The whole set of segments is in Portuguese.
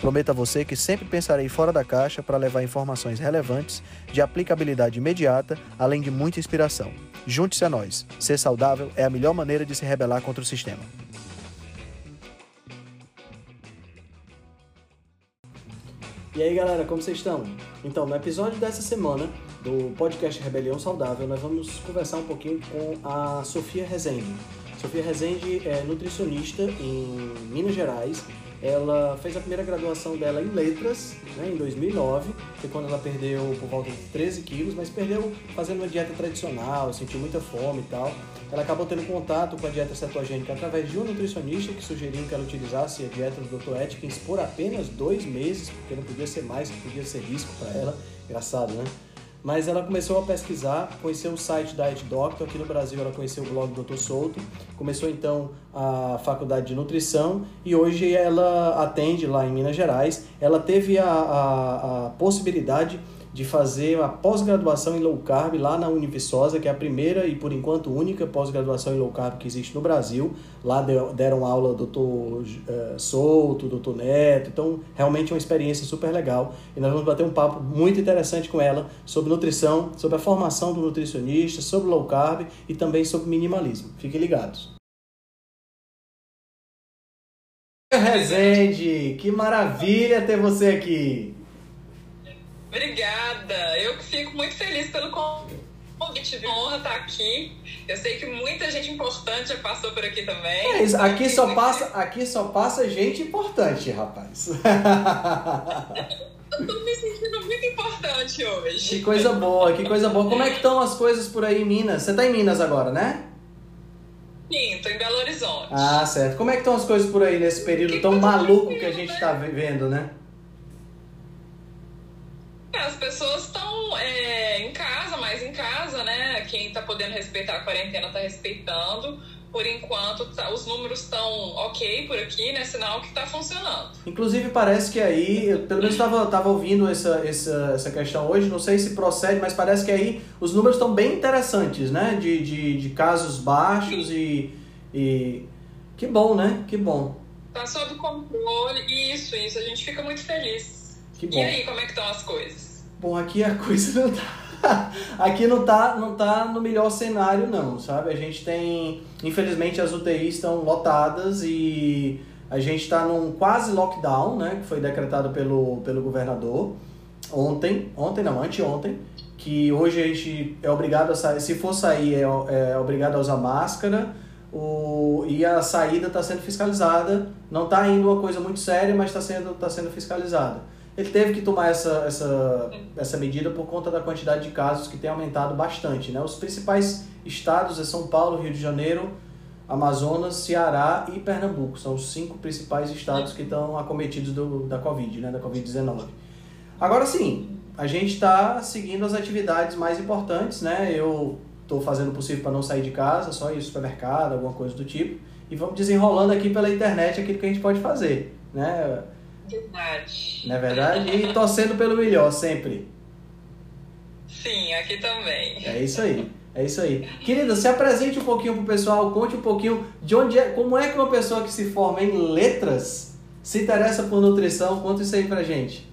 Prometo a você que sempre pensarei fora da caixa para levar informações relevantes, de aplicabilidade imediata, além de muita inspiração. Junte-se a nós. Ser saudável é a melhor maneira de se rebelar contra o sistema. E aí galera, como vocês estão? Então, no episódio dessa semana do podcast Rebelião Saudável, nós vamos conversar um pouquinho com a Sofia Rezende. Sofia Rezende é nutricionista em Minas Gerais. Ela fez a primeira graduação dela em letras, né, em 2009, foi quando ela perdeu por volta de 13 quilos, mas perdeu fazendo uma dieta tradicional, sentiu muita fome e tal. Ela acabou tendo contato com a dieta cetogênica através de um nutricionista que sugeriu que ela utilizasse a dieta do Dr. Atkins por apenas dois meses, porque não podia ser mais, podia ser risco para ela. Engraçado, né? Mas ela começou a pesquisar, conheceu o site Diet Doctor, aqui no Brasil ela conheceu o blog do Dr. Souto, começou então a faculdade de nutrição e hoje ela atende lá em Minas Gerais. Ela teve a, a, a possibilidade de fazer a pós-graduação em low carb lá na Univiçosa, que é a primeira e por enquanto única pós-graduação em low carb que existe no Brasil. Lá deram aula do Dr. Eh, Souto, Dr. Neto, então realmente é uma experiência super legal. E nós vamos bater um papo muito interessante com ela sobre nutrição, sobre a formação do nutricionista, sobre low carb e também sobre minimalismo. Fiquem ligados. Rezende, que maravilha ter você aqui. Obrigada. Eu fico muito feliz pelo convite. É honra estar aqui. Eu sei que muita gente importante já passou por aqui também. É isso. Aqui só passa, aqui só passa gente importante, rapaz. Eu tô me sentindo muito importante hoje. Que coisa boa, que coisa boa. Como é que estão as coisas por aí em Minas? Você tá em Minas agora, né? Sim, tô em Belo Horizonte. Ah, certo. Como é que estão as coisas por aí nesse período que tão maluco que a gente tá vivendo, né? As pessoas estão é, em casa, mais em casa, né? Quem está podendo respeitar a quarentena está respeitando. Por enquanto, tá, os números estão ok por aqui, né? Sinal que está funcionando. Inclusive, parece que aí, eu, pelo menos estava tava ouvindo essa, essa, essa questão hoje, não sei se procede, mas parece que aí os números estão bem interessantes, né? De, de, de casos baixos e, e. Que bom, né? Que bom. Tá sob controle. Isso, isso. A gente fica muito feliz. Que bom. E aí, como é que estão as coisas? Bom, aqui a coisa não tá. aqui não tá, não tá no melhor cenário, não, sabe? A gente tem. Infelizmente as UTIs estão lotadas e a gente está num quase lockdown, né? Que foi decretado pelo, pelo governador ontem, ontem não, anteontem, que hoje a gente é obrigado a sair, se for sair, é, é obrigado a usar máscara. O, e a saída está sendo fiscalizada. Não está indo uma coisa muito séria, mas está sendo, tá sendo fiscalizada ele teve que tomar essa, essa, essa medida por conta da quantidade de casos que tem aumentado bastante. Né? Os principais estados é São Paulo, Rio de Janeiro, Amazonas, Ceará e Pernambuco. São os cinco principais estados que estão acometidos do, da Covid, né? da Covid-19. Agora sim, a gente está seguindo as atividades mais importantes. Né? Eu estou fazendo o possível para não sair de casa, só ir ao supermercado, alguma coisa do tipo. E vamos desenrolando aqui pela internet aquilo que a gente pode fazer. Né? Verdade. Não é verdade? E torcendo pelo melhor sempre. Sim, aqui também. É isso aí. É isso aí. Querida, se apresente um pouquinho pro pessoal, conte um pouquinho de onde é, como é que uma pessoa que se forma em letras se interessa por nutrição, conta isso aí pra gente.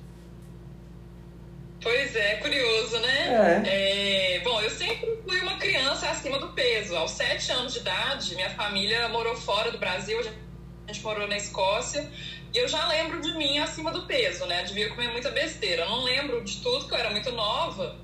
Pois é, curioso, né? É. é. Bom, eu sempre fui uma criança acima do peso. Aos sete anos de idade, minha família morou fora do Brasil, a gente morou na Escócia. E eu já lembro de mim acima do peso, né? Devia comer muita besteira. Eu não lembro de tudo, que eu era muito nova.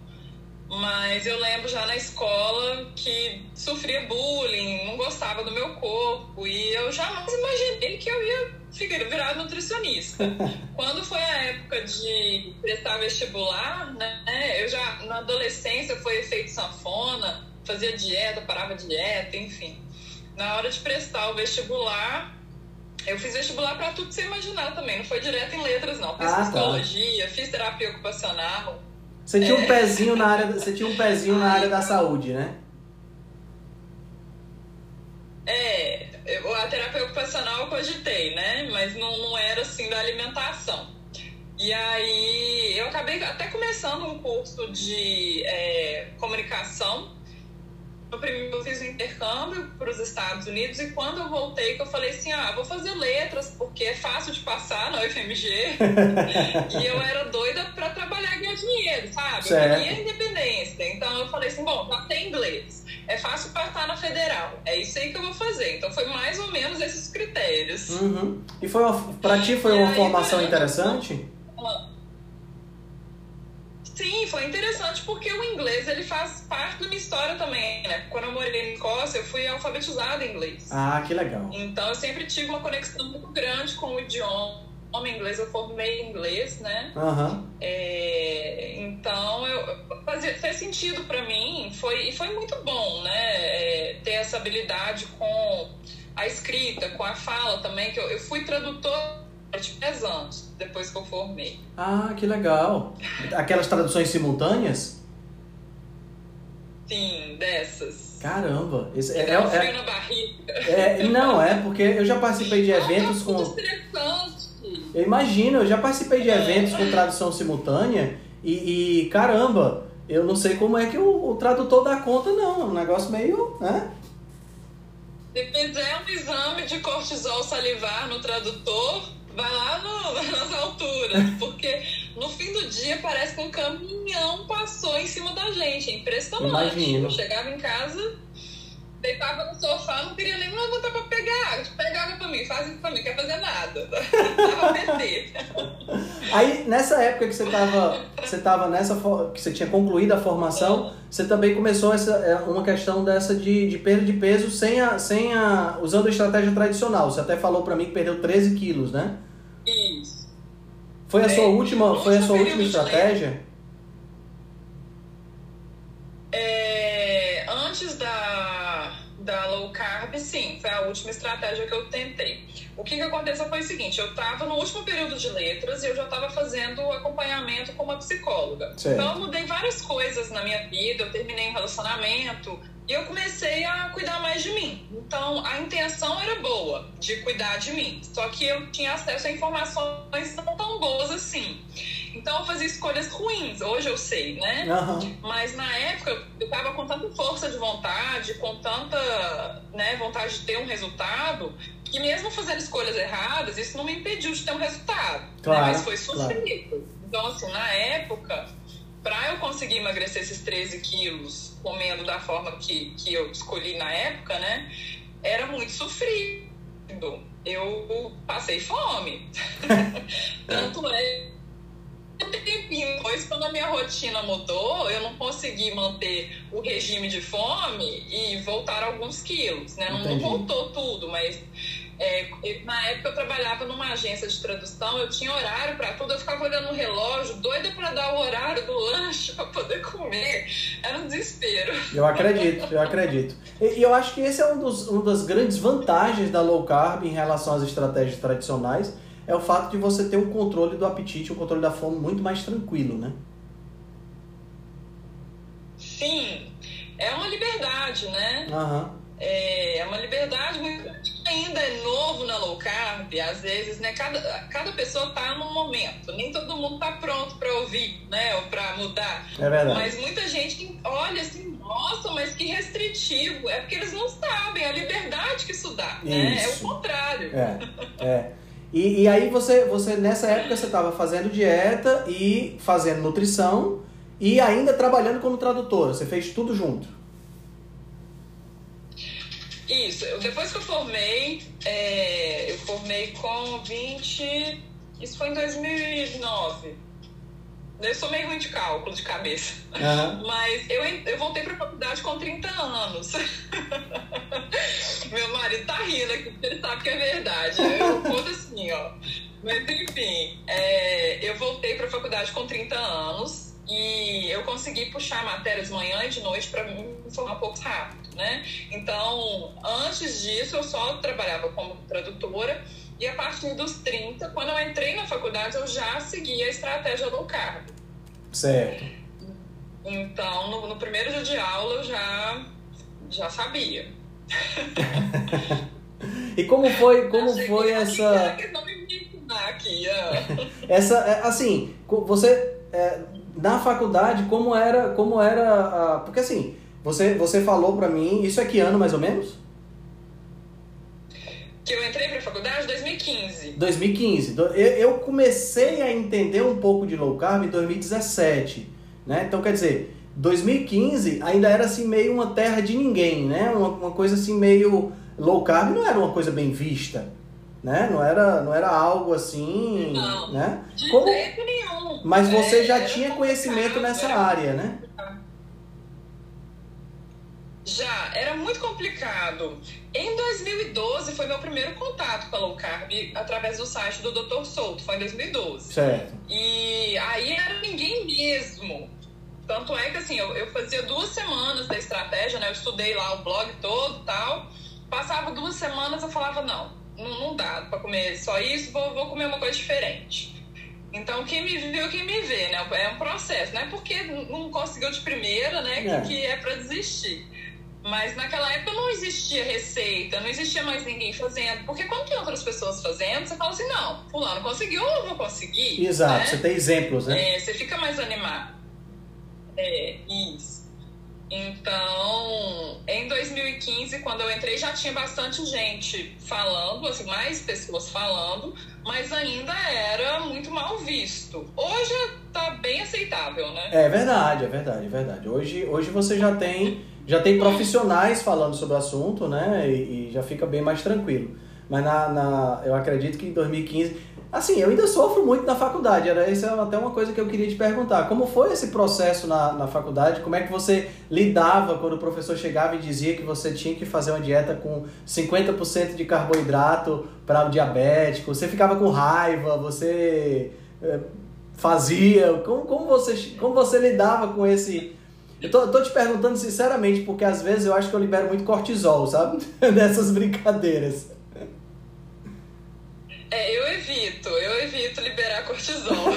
Mas eu lembro já na escola que sofria bullying, não gostava do meu corpo. E eu jamais imaginei que eu ia ficar, virar nutricionista. Quando foi a época de prestar vestibular, né? Eu já, na adolescência, foi efeito sanfona, fazia dieta, parava dieta, enfim. Na hora de prestar o vestibular, eu fiz vestibular para tudo que você imaginar também. Não foi direto em letras, não. Fiz ah, tá. psicologia, tá. fiz terapia ocupacional. Você tinha um pezinho na área, você tinha um pezinho na área da saúde, né? É, a terapia ocupacional eu cogitei, né? Mas não, não era assim da alimentação. E aí eu acabei até começando um curso de é, comunicação no primeiro eu fiz o um intercâmbio para os Estados Unidos e quando eu voltei que eu falei assim, ah, vou fazer letras porque é fácil de passar na UFMG e eu era doida para trabalhar e ganhar dinheiro, sabe? Certo. Eu queria independência, então eu falei assim, bom, já tem inglês, é fácil passar na federal, é isso aí que eu vou fazer. Então foi mais ou menos esses critérios. Uhum. E foi para ti foi e uma aí, formação interessante? Sim, foi interessante porque o inglês ele faz parte da minha história também, né? Quando eu morei na Escócia, eu fui alfabetizada em inglês. Ah, que legal. Então eu sempre tive uma conexão muito grande com o idioma inglês, eu formei inglês, né? Uhum. É, então eu, fazia, fez sentido para mim, foi, e foi muito bom, né? É, ter essa habilidade com a escrita, com a fala também, que eu, eu fui tradutor de 10 anos depois que eu formei. Ah, que legal. Aquelas traduções simultâneas? Sim, dessas. Caramba, esse é, é, é, na barriga. É, não, é porque eu já participei de eventos com. Eu imagino, eu já participei de eventos com tradução simultânea e, e, caramba, eu não sei como é que o, o tradutor dá conta, não. É um negócio meio. né? Se fizer um exame de cortisol salivar no tradutor, vai lá no, nas alturas, porque no fim do dia parece que um caminhão passou em cima da gente. É impressionante. Imagino. Eu chegava em casa, deitava no sofá, não queria nem levantar pra pegar água. Pega água pra mim, faz isso pra mim, quer fazer nada. Tava. Aí, nessa época que você tava, você tava nessa, que você tinha concluído a formação, você também começou essa, é, uma questão dessa de, de perda de peso sem a, sem a, usando a estratégia tradicional. Você até falou pra mim que perdeu 13 quilos, né? Foi a sua é, última, foi a sua última estratégia? É, antes da, da low carb, sim, foi a última estratégia que eu tentei. O que, que aconteceu foi o seguinte: eu estava no último período de letras e eu já estava fazendo acompanhamento com uma psicóloga. Certo. Então, eu mudei várias coisas na minha vida. Eu terminei um relacionamento, eu comecei a cuidar mais de mim. Então, a intenção era boa, de cuidar de mim. Só que eu tinha acesso a informações não tão boas assim. Então, eu fazia escolhas ruins. Hoje eu sei, né? Uhum. Mas na época, eu tava com tanta força de vontade, com tanta né, vontade de ter um resultado, que mesmo fazendo escolhas erradas, isso não me impediu de ter um resultado. Né? Claro, né? Mas foi sofrido. Claro. Então, assim, na época, para eu conseguir emagrecer esses 13 quilos comendo da forma que, que eu escolhi na época, né? Era muito sofrido. Eu passei fome. Tanto é um tempinho depois, quando a minha rotina mudou, eu não consegui manter o regime de fome e voltar alguns quilos, né? Não, não voltou tudo, mas é, na época eu trabalhava numa agência de tradução, eu tinha horário para tudo, eu ficava olhando o relógio, doida para dar o horário do lanche para poder comer. Era um desespero. Eu acredito, eu acredito. E, e, eu acho que esse é um dos, uma das grandes vantagens da low carb em relação às estratégias tradicionais, é o fato de você ter um controle do apetite, um controle da fome muito mais tranquilo, né? Sim, é uma liberdade, né? Uhum. É, é uma liberdade muito ainda é novo na low carb, às vezes, né? Cada, cada pessoa tá num momento, nem todo mundo tá pronto para ouvir, né? Ou para mudar. É verdade. Mas muita gente olha assim, nossa, mas que restritivo. É porque eles não sabem a liberdade que isso dá, isso. né? É o contrário. É, é. E, e aí você, você, nessa época, você estava fazendo dieta e fazendo nutrição e ainda trabalhando como tradutora. Você fez tudo junto. Isso, depois que eu formei, é, eu formei com 20. Isso foi em 2009. Eu sou meio ruim de cálculo de cabeça. Uhum. Mas eu, eu voltei para a faculdade com 30 anos. Meu marido tá rindo aqui porque ele sabe que é verdade. Eu conto assim, ó. Mas enfim, é, eu voltei para a faculdade com 30 anos e eu consegui puxar matérias de manhã e de noite para me formar um pouco rápido, né? Então, antes disso, eu só trabalhava como tradutora e a partir dos 30, quando eu entrei na faculdade, eu já seguia a estratégia low carb. Certo. Então, no, no primeiro dia de aula eu já, já sabia. e como foi, como foi essa. Aqui, é. essa, é, assim, você é, na faculdade como era, como era, a, porque assim, você, você falou para mim, isso é que ano mais ou menos? Que eu entrei pra faculdade 2015. 2015. Eu comecei a entender um pouco de low carb em 2017, né? Então, quer dizer, 2015 ainda era assim meio uma terra de ninguém, né? Uma, uma coisa assim meio low carb não era uma coisa bem vista, né? Não era, não era algo assim, não, né? De Como... jeito nenhum. Mas você é, já tinha conhecimento nessa área, né? Já, era muito complicado. Em 2012 foi meu primeiro contato com a low carb através do site do Dr. Souto, foi em 2012. Certo. E aí era ninguém mesmo. Tanto é que assim, eu, eu fazia duas semanas da estratégia, né? Eu estudei lá o blog todo tal. Passava duas semanas, eu falava, não, não, não dá para comer só isso, vou, vou comer uma coisa diferente. Então, quem me viu, quem me vê, né? É um processo, não é porque não conseguiu de primeira, né? É. Que, é para desistir. Mas naquela época não existia receita, não existia mais ninguém fazendo. Porque quando tem outras pessoas fazendo, você fala assim, não, fulano conseguiu, eu não vou conseguir. Exato, né? você tem exemplos, né? É, você fica mais animado. É, isso. Então, em 2015, quando eu entrei, já tinha bastante gente falando, assim, mais pessoas falando, mas ainda era muito mal visto. Hoje tá bem aceitável, né? É verdade, é verdade, é verdade. Hoje, hoje você já tem já tem profissionais falando sobre o assunto, né? E, e já fica bem mais tranquilo. Mas na, na, eu acredito que em 2015. Assim, eu ainda sofro muito na faculdade. Era isso é até uma coisa que eu queria te perguntar. Como foi esse processo na, na faculdade? Como é que você lidava quando o professor chegava e dizia que você tinha que fazer uma dieta com 50% de carboidrato para o diabético? Você ficava com raiva? Você é, fazia? Como, como, você, como você lidava com esse eu tô, tô, te perguntando sinceramente, porque às vezes eu acho que eu libero muito cortisol, sabe? Nessas brincadeiras. É, eu evito, eu evito liberar cortisol.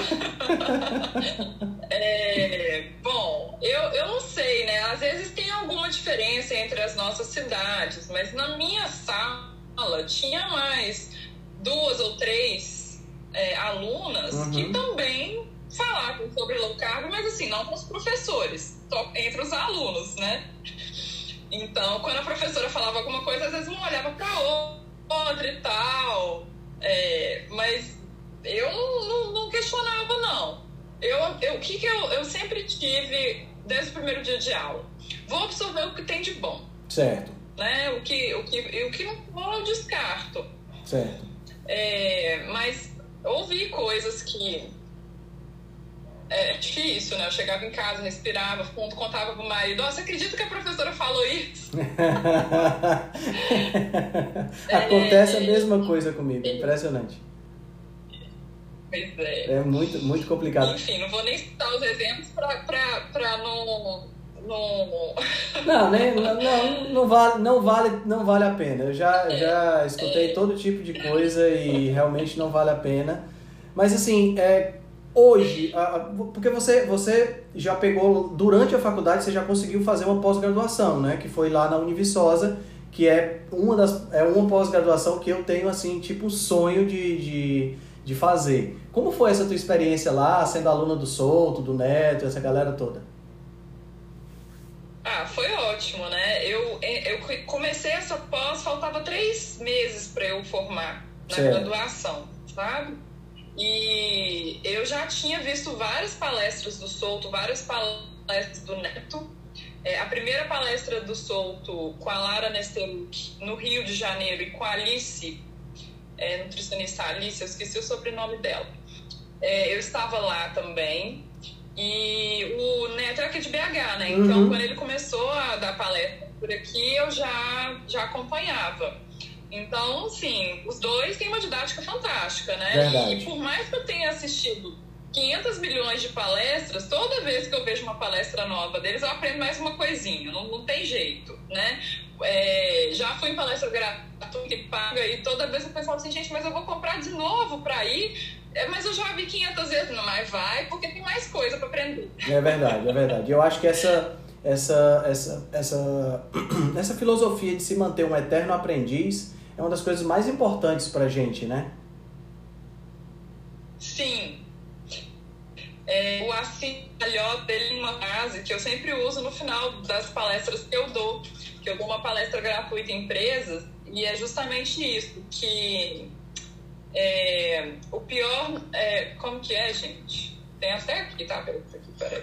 é, bom, eu, eu não sei, né? Às vezes tem alguma diferença entre as nossas cidades, mas na minha sala tinha mais duas ou três é, alunas uhum. que também falavam sobre low carb, mas assim, não com os professores entre os alunos, né? Então, quando a professora falava alguma coisa, às vezes um olhava para outra e tal. É, mas eu não, não, não, questionava, não. Eu, eu, o que, que eu, eu sempre tive desde o primeiro dia de aula? Vou absorver o que tem de bom. Certo. Né? O, que, o, que, o que não for, eu descarto. Certo. É, mas ouvi coisas que é difícil, né? Eu chegava em casa, respirava, contava pro marido, você acredita que a professora falou isso? Acontece é, a mesma coisa comigo, impressionante. Pois é. É muito, muito complicado. Enfim, não vou nem citar os exemplos pra não... Não, não, não, não, vale, não, vale, não vale a pena. Eu já, é, já escutei é. todo tipo de coisa e realmente não vale a pena. Mas assim, é, hoje, porque você, você já pegou, durante a faculdade, você já conseguiu fazer uma pós-graduação, né? Que foi lá na Univiçosa, que é uma das é uma pós-graduação que eu tenho, assim, tipo, sonho de, de, de fazer. Como foi essa tua experiência lá, sendo aluna do Souto, do Neto, essa galera toda? Ah, foi ótimo, né? Eu, eu comecei essa pós, faltava três meses para eu formar na certo. graduação, sabe? E eu já tinha visto várias palestras do Souto, várias palestras do Neto. É, a primeira palestra do Souto com a Lara Nesteruk no Rio de Janeiro e com a Alice, é, nutricionista Alice, eu esqueci o sobrenome dela. É, eu estava lá também. E o Neto é aqui de BH, né? Então, uhum. quando ele começou a dar palestra por aqui, eu já, já acompanhava. Então, sim, os dois têm uma didática fantástica, né? Verdade. E por mais que eu tenha assistido 500 milhões de palestras, toda vez que eu vejo uma palestra nova deles, eu aprendo mais uma coisinha, não, não tem jeito, né? É, já fui em palestra gratuita e paga, e toda vez eu pensava assim, gente, mas eu vou comprar de novo para ir, é, mas eu já vi 500 vezes, não, mas vai, porque tem mais coisa para aprender. É verdade, é verdade. Eu acho que essa, essa, essa, essa, essa filosofia de se manter um eterno aprendiz é uma das coisas mais importantes pra gente, né? Sim, é, o Assim Calhó dele uma frase que eu sempre uso no final das palestras que eu dou, que eu dou uma palestra gratuita em empresas, e é justamente isso, que é, o pior, é, como que é, gente? Tem até aqui, tá? Peraí, peraí.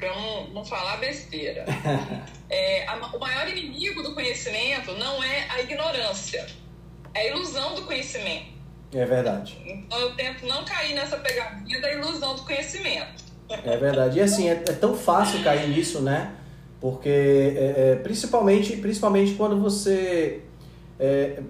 Eu não, não falar besteira. É, a, o maior inimigo do conhecimento não é a ignorância, é a ilusão do conhecimento. É verdade. Então eu tento não cair nessa pegadinha da ilusão do conhecimento. É verdade. E assim, é, é tão fácil cair nisso, né? Porque é, é, principalmente, principalmente quando você. É,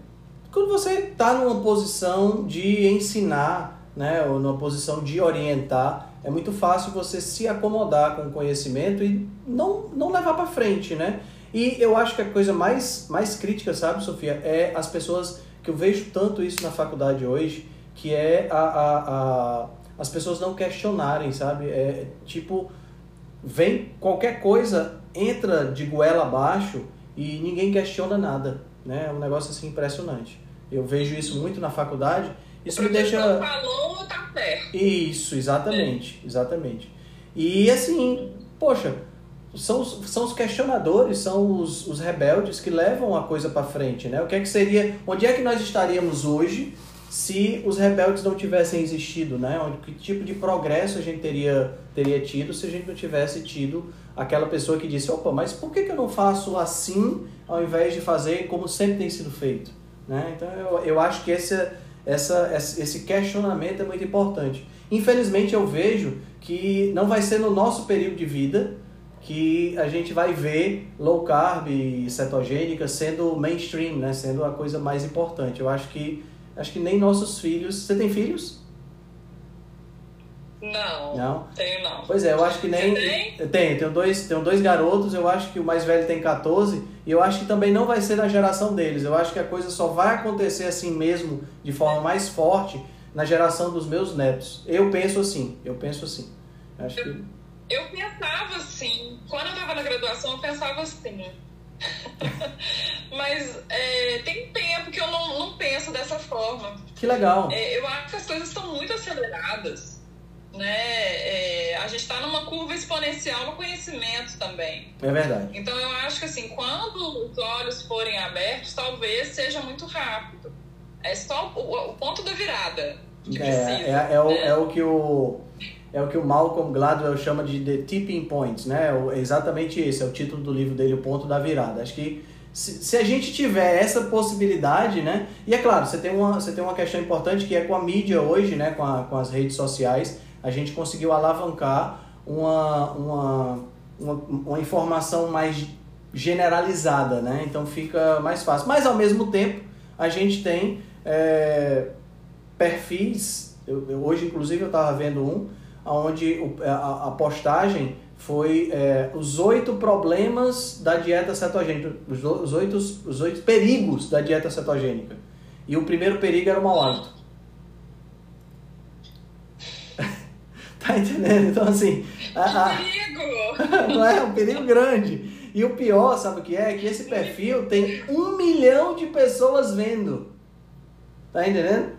quando você está numa posição de ensinar, né? Ou numa posição de orientar, é muito fácil você se acomodar com o conhecimento e não, não levar para frente, né? E eu acho que a coisa mais, mais crítica, sabe, Sofia, é as pessoas que eu vejo tanto isso na faculdade hoje, que é a, a, a as pessoas não questionarem, sabe? É tipo, vem qualquer coisa, entra de goela abaixo e ninguém questiona nada, né? É um negócio assim impressionante. Eu vejo isso muito na faculdade. Isso me deixa. falou, tá certo. Isso, exatamente, exatamente. E assim, poxa, são, são os questionadores, são os, os rebeldes que levam a coisa para frente, né? O que é que seria, onde é que nós estaríamos hoje se os rebeldes não tivessem existido, né? Que tipo de progresso a gente teria, teria tido se a gente não tivesse tido aquela pessoa que disse, opa, mas por que, que eu não faço assim ao invés de fazer como sempre tem sido feito? Né? Então eu, eu acho que esse, essa, esse questionamento é muito importante. Infelizmente eu vejo que não vai ser no nosso período de vida que a gente vai ver low carb e cetogênica sendo mainstream, né? Sendo a coisa mais importante. Eu acho que acho que nem nossos filhos. Você tem filhos? Não. Não? Tenho não. Pois é, eu acho que nem. Você tem? Eu tenho, tenho dois, tenho dois garotos, eu acho que o mais velho tem 14, e eu acho que também não vai ser na geração deles. Eu acho que a coisa só vai acontecer assim mesmo, de forma mais forte, na geração dos meus netos. Eu penso assim, eu penso assim. Eu acho que eu pensava assim, quando eu estava na graduação, eu pensava assim. Mas é, tem tempo que eu não, não penso dessa forma. Que legal. É, eu acho que as coisas estão muito aceleradas. Né? É, a gente está numa curva exponencial no conhecimento também. É verdade. Então eu acho que assim, quando os olhos forem abertos, talvez seja muito rápido. É só o, o ponto da virada. Que é, precisa, é, é, né? o, é o que o é o que o Malcolm Gladwell chama de The Tipping Points, né? É exatamente esse, é o título do livro dele, O Ponto da Virada. Acho que se, se, a gente tiver essa possibilidade, né? E é claro, você tem, uma, você tem uma questão importante que é com a mídia hoje, né? Com, a, com as redes sociais, a gente conseguiu alavancar uma, uma, uma, uma informação mais generalizada, né? Então fica mais fácil. Mas ao mesmo tempo, a gente tem é, perfis. Eu, eu, hoje, inclusive, eu estava vendo um onde a, a postagem foi é, os oito problemas da dieta cetogênica, os, os, oito, os oito perigos da dieta cetogênica. E o primeiro perigo era o mau hálito. Tá entendendo? Então, assim. A, a... perigo! não é? Um perigo grande. E o pior, sabe o que é? Que esse perfil tem um milhão de pessoas vendo. Tá entendendo?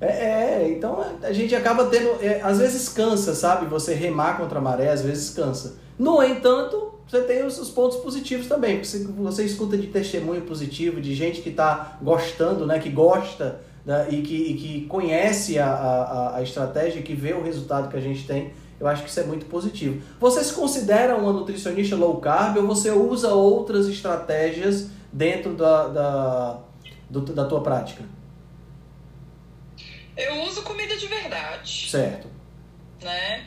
É, é, então a gente acaba tendo. É, às vezes cansa, sabe? Você remar contra a maré, às vezes cansa. No entanto, você tem os, os pontos positivos também. Você, você escuta de testemunho positivo, de gente que está gostando, né? Que gosta né? e, que, e que conhece a, a, a estratégia, que vê o resultado que a gente tem. Eu acho que isso é muito positivo. Você se considera uma nutricionista low carb ou você usa outras estratégias dentro da, da, do, da tua prática? Eu uso comida de verdade. Certo. Né?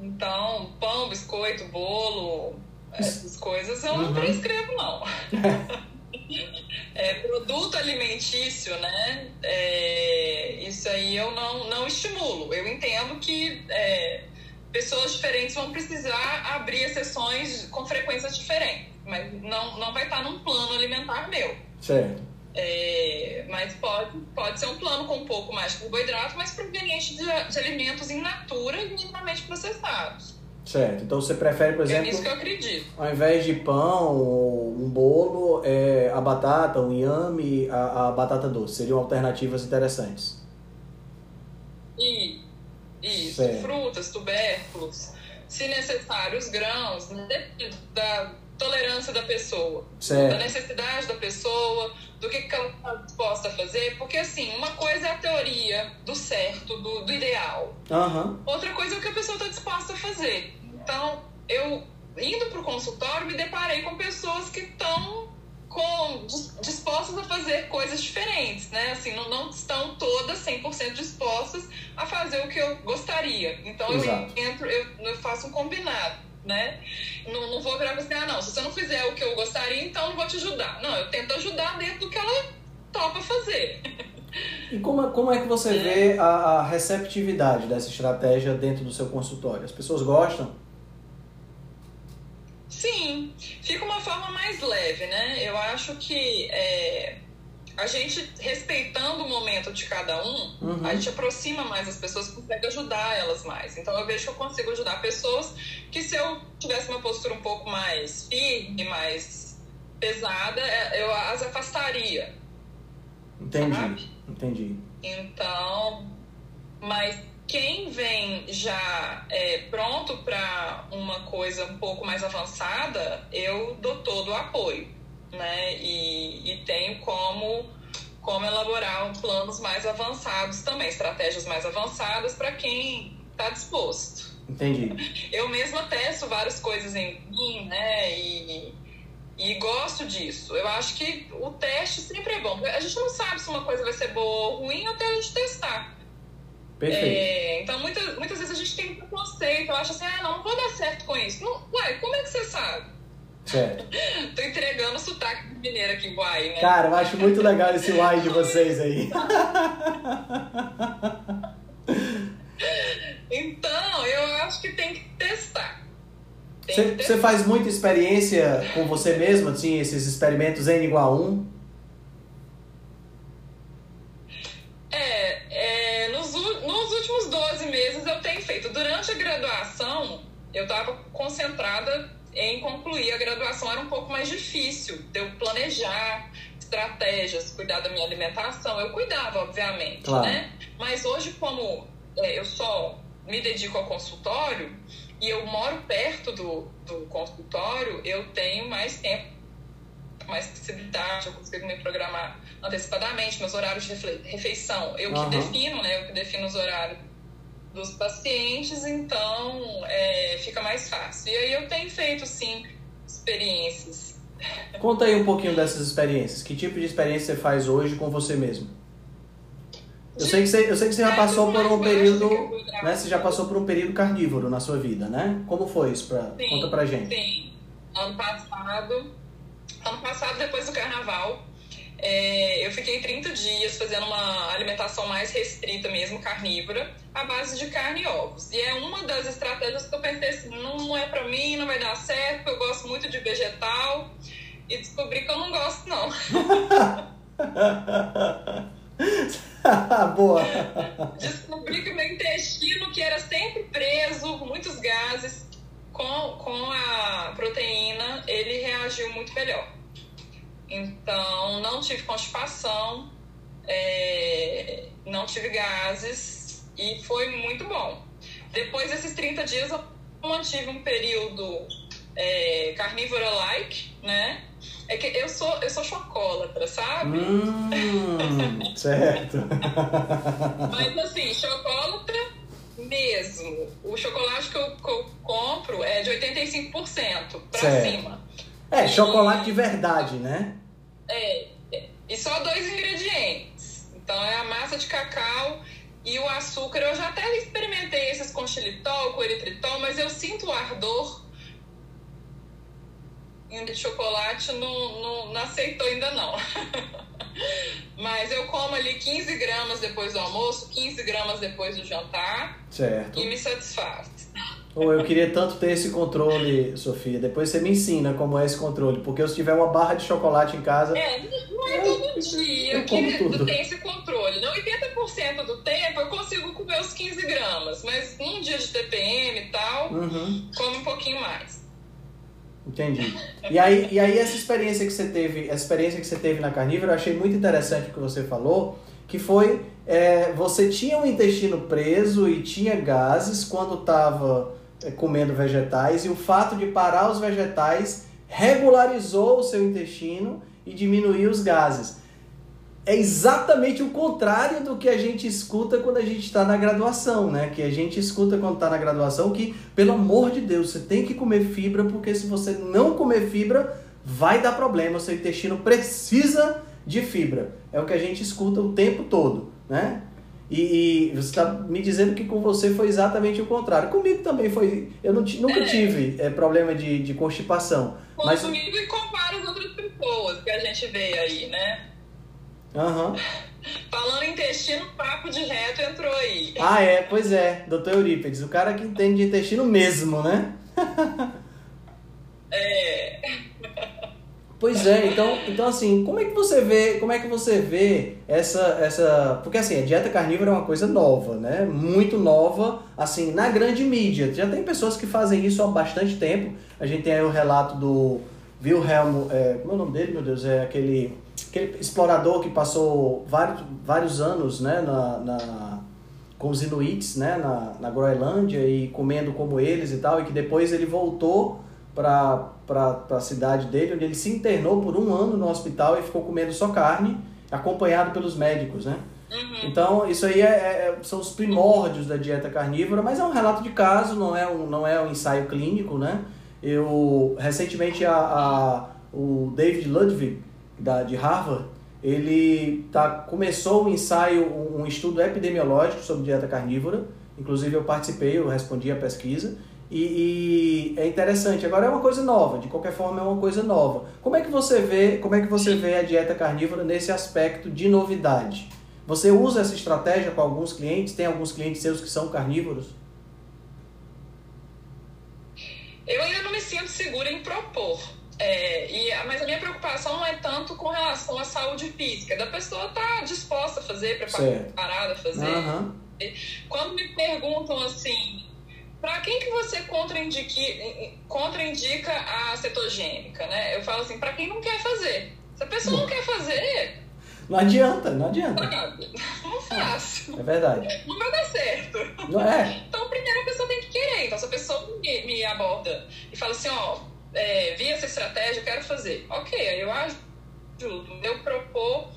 Então, pão, biscoito, bolo, essas coisas eu não uhum. prescrevo, não. é, produto alimentício, né? É, isso aí eu não, não estimulo. Eu entendo que é, pessoas diferentes vão precisar abrir sessões com frequências diferentes, mas não, não vai estar num plano alimentar meu. Certo. É, mas pode, pode ser um plano com um pouco mais de carboidrato, mas proveniente de, de alimentos in natura e minimamente processados. Certo. Então você prefere, por exemplo. É isso que eu acredito. Ao invés de pão ou um bolo, é, a batata, o inhame, a, a batata doce. Seriam alternativas interessantes. E, isso. Certo. Frutas, tubérculos, se necessário, os grãos, depende da tolerância da pessoa, certo. da necessidade da pessoa, do que, que ela está disposta a fazer. Porque, assim, uma coisa é a teoria do certo, do, do ideal. Uhum. Outra coisa é o que a pessoa está disposta a fazer. Então, eu indo para o consultório, me deparei com pessoas que estão com, dispostas a fazer coisas diferentes, né? Assim, não, não estão todas 100% dispostas a fazer o que eu gostaria. Então, Exato. eu entro, eu, eu faço um combinado, né? Não, não vou virar para você, ah, não, se você não fizer o que eu gostaria, então não vou te ajudar. Não, eu tento ajudar dentro do que ela topa fazer. E como, é, como é que você é. vê a, a receptividade dessa estratégia dentro do seu consultório? As pessoas gostam? Sim, fica uma forma mais leve, né? Eu acho que é, a gente, respeitando o momento de cada um, uhum. a gente aproxima mais as pessoas, consegue ajudar elas mais. Então eu vejo que eu consigo ajudar pessoas que se eu tivesse uma postura um pouco mais firme, mais pesada, é, eu as afastaria. Entendi, sabe? entendi. Então, mas quem vem já é, pronto para uma coisa um pouco mais avançada, eu dou todo o apoio, né? E, e tenho como, como elaborar planos mais avançados também, estratégias mais avançadas para quem está disposto. Entendi. Eu mesma testo várias coisas em mim, né? E, e gosto disso. Eu acho que o teste sempre é bom. A gente não sabe se uma coisa vai ser boa ou ruim até a gente testar. Perfeito. É, então, muitas, muitas vezes a gente tem um preconceito. Eu acho assim, ah, não, não vou dar certo com isso. Não, uai, como é que você sabe? Certo. Tô entregando o sotaque mineiro aqui, uai, né? Cara, eu acho muito legal esse uai de vocês aí. então, eu acho que tem que testar. Você faz muita experiência com você mesmo, assim, esses experimentos N igual a 1? durante a graduação, eu estava concentrada em concluir. A graduação era um pouco mais difícil de eu planejar estratégias, cuidar da minha alimentação. Eu cuidava, obviamente, claro. né? Mas hoje, como é, eu só me dedico ao consultório e eu moro perto do, do consultório, eu tenho mais tempo, mais flexibilidade, eu consigo me programar antecipadamente, meus horários de refeição. Eu uhum. que defino, né? Eu que defino os horários dos pacientes, então é, fica mais fácil. E aí eu tenho feito, sim, experiências. Conta aí um pouquinho dessas experiências. Que tipo de experiência você faz hoje com você mesmo? Eu sei que você, eu sei que você já passou por um período, né? Você já passou por um período carnívoro na sua vida, né? Como foi isso? Pra, sim, conta pra gente. Sim. Ano passado, ano passado depois do carnaval, é, eu fiquei 30 dias fazendo uma alimentação mais restrita mesmo, carnívora, à base de carne e ovos. E é uma das estratégias que eu pensei assim, não é pra mim, não vai dar certo, eu gosto muito de vegetal. E descobri que eu não gosto, não. Boa! Descobri que o meu intestino, que era sempre preso, muitos gases, com, com a proteína, ele reagiu muito melhor. Então, não tive constipação, é, não tive gases e foi muito bom. Depois desses 30 dias, eu mantive um período é, carnívora-like, né? É que eu sou, eu sou chocólatra, sabe? Hum, certo. Mas assim, chocólatra mesmo. O chocolate que eu, que eu compro é de 85% pra certo. cima. É, chocolate de verdade, né? É, é, e só dois ingredientes. Então é a massa de cacau e o açúcar. Eu já até experimentei esses com xilitol, com eritritol, mas eu sinto o ardor. O de chocolate não, não, não aceitou ainda não. Mas eu como ali 15 gramas depois do almoço, 15 gramas depois do jantar. Certo. E me satisfaz. Ou eu queria tanto ter esse controle, Sofia. Depois você me ensina como é esse controle. Porque se tiver uma barra de chocolate em casa. É, não é todo dia eu que tudo. tem esse controle. Não, 80% do tempo eu consigo comer os 15 gramas. Mas um dia de TPM e tal, uhum. come um pouquinho mais. Entendi. E aí, e aí essa experiência que você teve, essa experiência que você teve na carnívora, eu achei muito interessante o que você falou, que foi é, você tinha o intestino preso e tinha gases quando estava comendo vegetais e o fato de parar os vegetais regularizou o seu intestino e diminuiu os gases. É exatamente o contrário do que a gente escuta quando a gente está na graduação, né? Que a gente escuta quando está na graduação que, pelo amor de Deus, você tem que comer fibra, porque se você não comer fibra, vai dar problema. O seu intestino precisa de fibra. É o que a gente escuta o tempo todo, né? E, e você está me dizendo que com você foi exatamente o contrário. Comigo também foi. Eu não, nunca é. tive é, problema de, de constipação. Com mas... Comigo e com várias outras pessoas que a gente vê aí, né? Aham. Uhum. Falando intestino, papo de reto entrou aí. Ah, é, pois é, doutor Eurípides, o cara que entende de intestino mesmo, né? é. Pois é, então, então assim, como é que você vê, como é que você vê essa essa, porque assim, a dieta carnívora é uma coisa nova, né? Muito nova, assim, na grande mídia. Já tem pessoas que fazem isso há bastante tempo. A gente tem aí o relato do Wilhelm, é, como é o nome dele, meu Deus, é aquele aquele explorador que passou vários, vários anos, né, na, na com os Inuits, né, na, na Groenlândia e comendo como eles e tal, e que depois ele voltou para a cidade dele, onde ele se internou por um ano no hospital e ficou comendo só carne, acompanhado pelos médicos, né? Uhum. Então, isso aí é, é, são os primórdios da dieta carnívora, mas é um relato de caso, não é um, não é um ensaio clínico, né? Eu, recentemente, a, a o David Ludwig, da, de Harvard, ele tá, começou um ensaio, um, um estudo epidemiológico sobre dieta carnívora, inclusive eu participei, eu respondi a pesquisa, e, e, é interessante. Agora é uma coisa nova, de qualquer forma é uma coisa nova. Como é que você vê, como é que você vê a dieta carnívora nesse aspecto de novidade? Você usa essa estratégia com alguns clientes? Tem alguns clientes seus que são carnívoros? Eu ainda não me sinto segura em propor. É, e, mas a minha preocupação não é tanto com relação à saúde física, da pessoa estar tá disposta a fazer, preparada a fazer. Uhum. Quando me perguntam assim, para quem que você contraindica, contraindica a cetogênica, né? Eu falo assim, para quem não quer fazer. Se a pessoa não quer fazer... Não adianta, não adianta. Não faço. É, é verdade. Não vai dar certo. Não é? Então, primeiro a pessoa tem que querer. Então, se a pessoa me, me aborda e fala assim, ó, é, vi essa estratégia, quero fazer. Ok, aí eu ajudo. Eu propor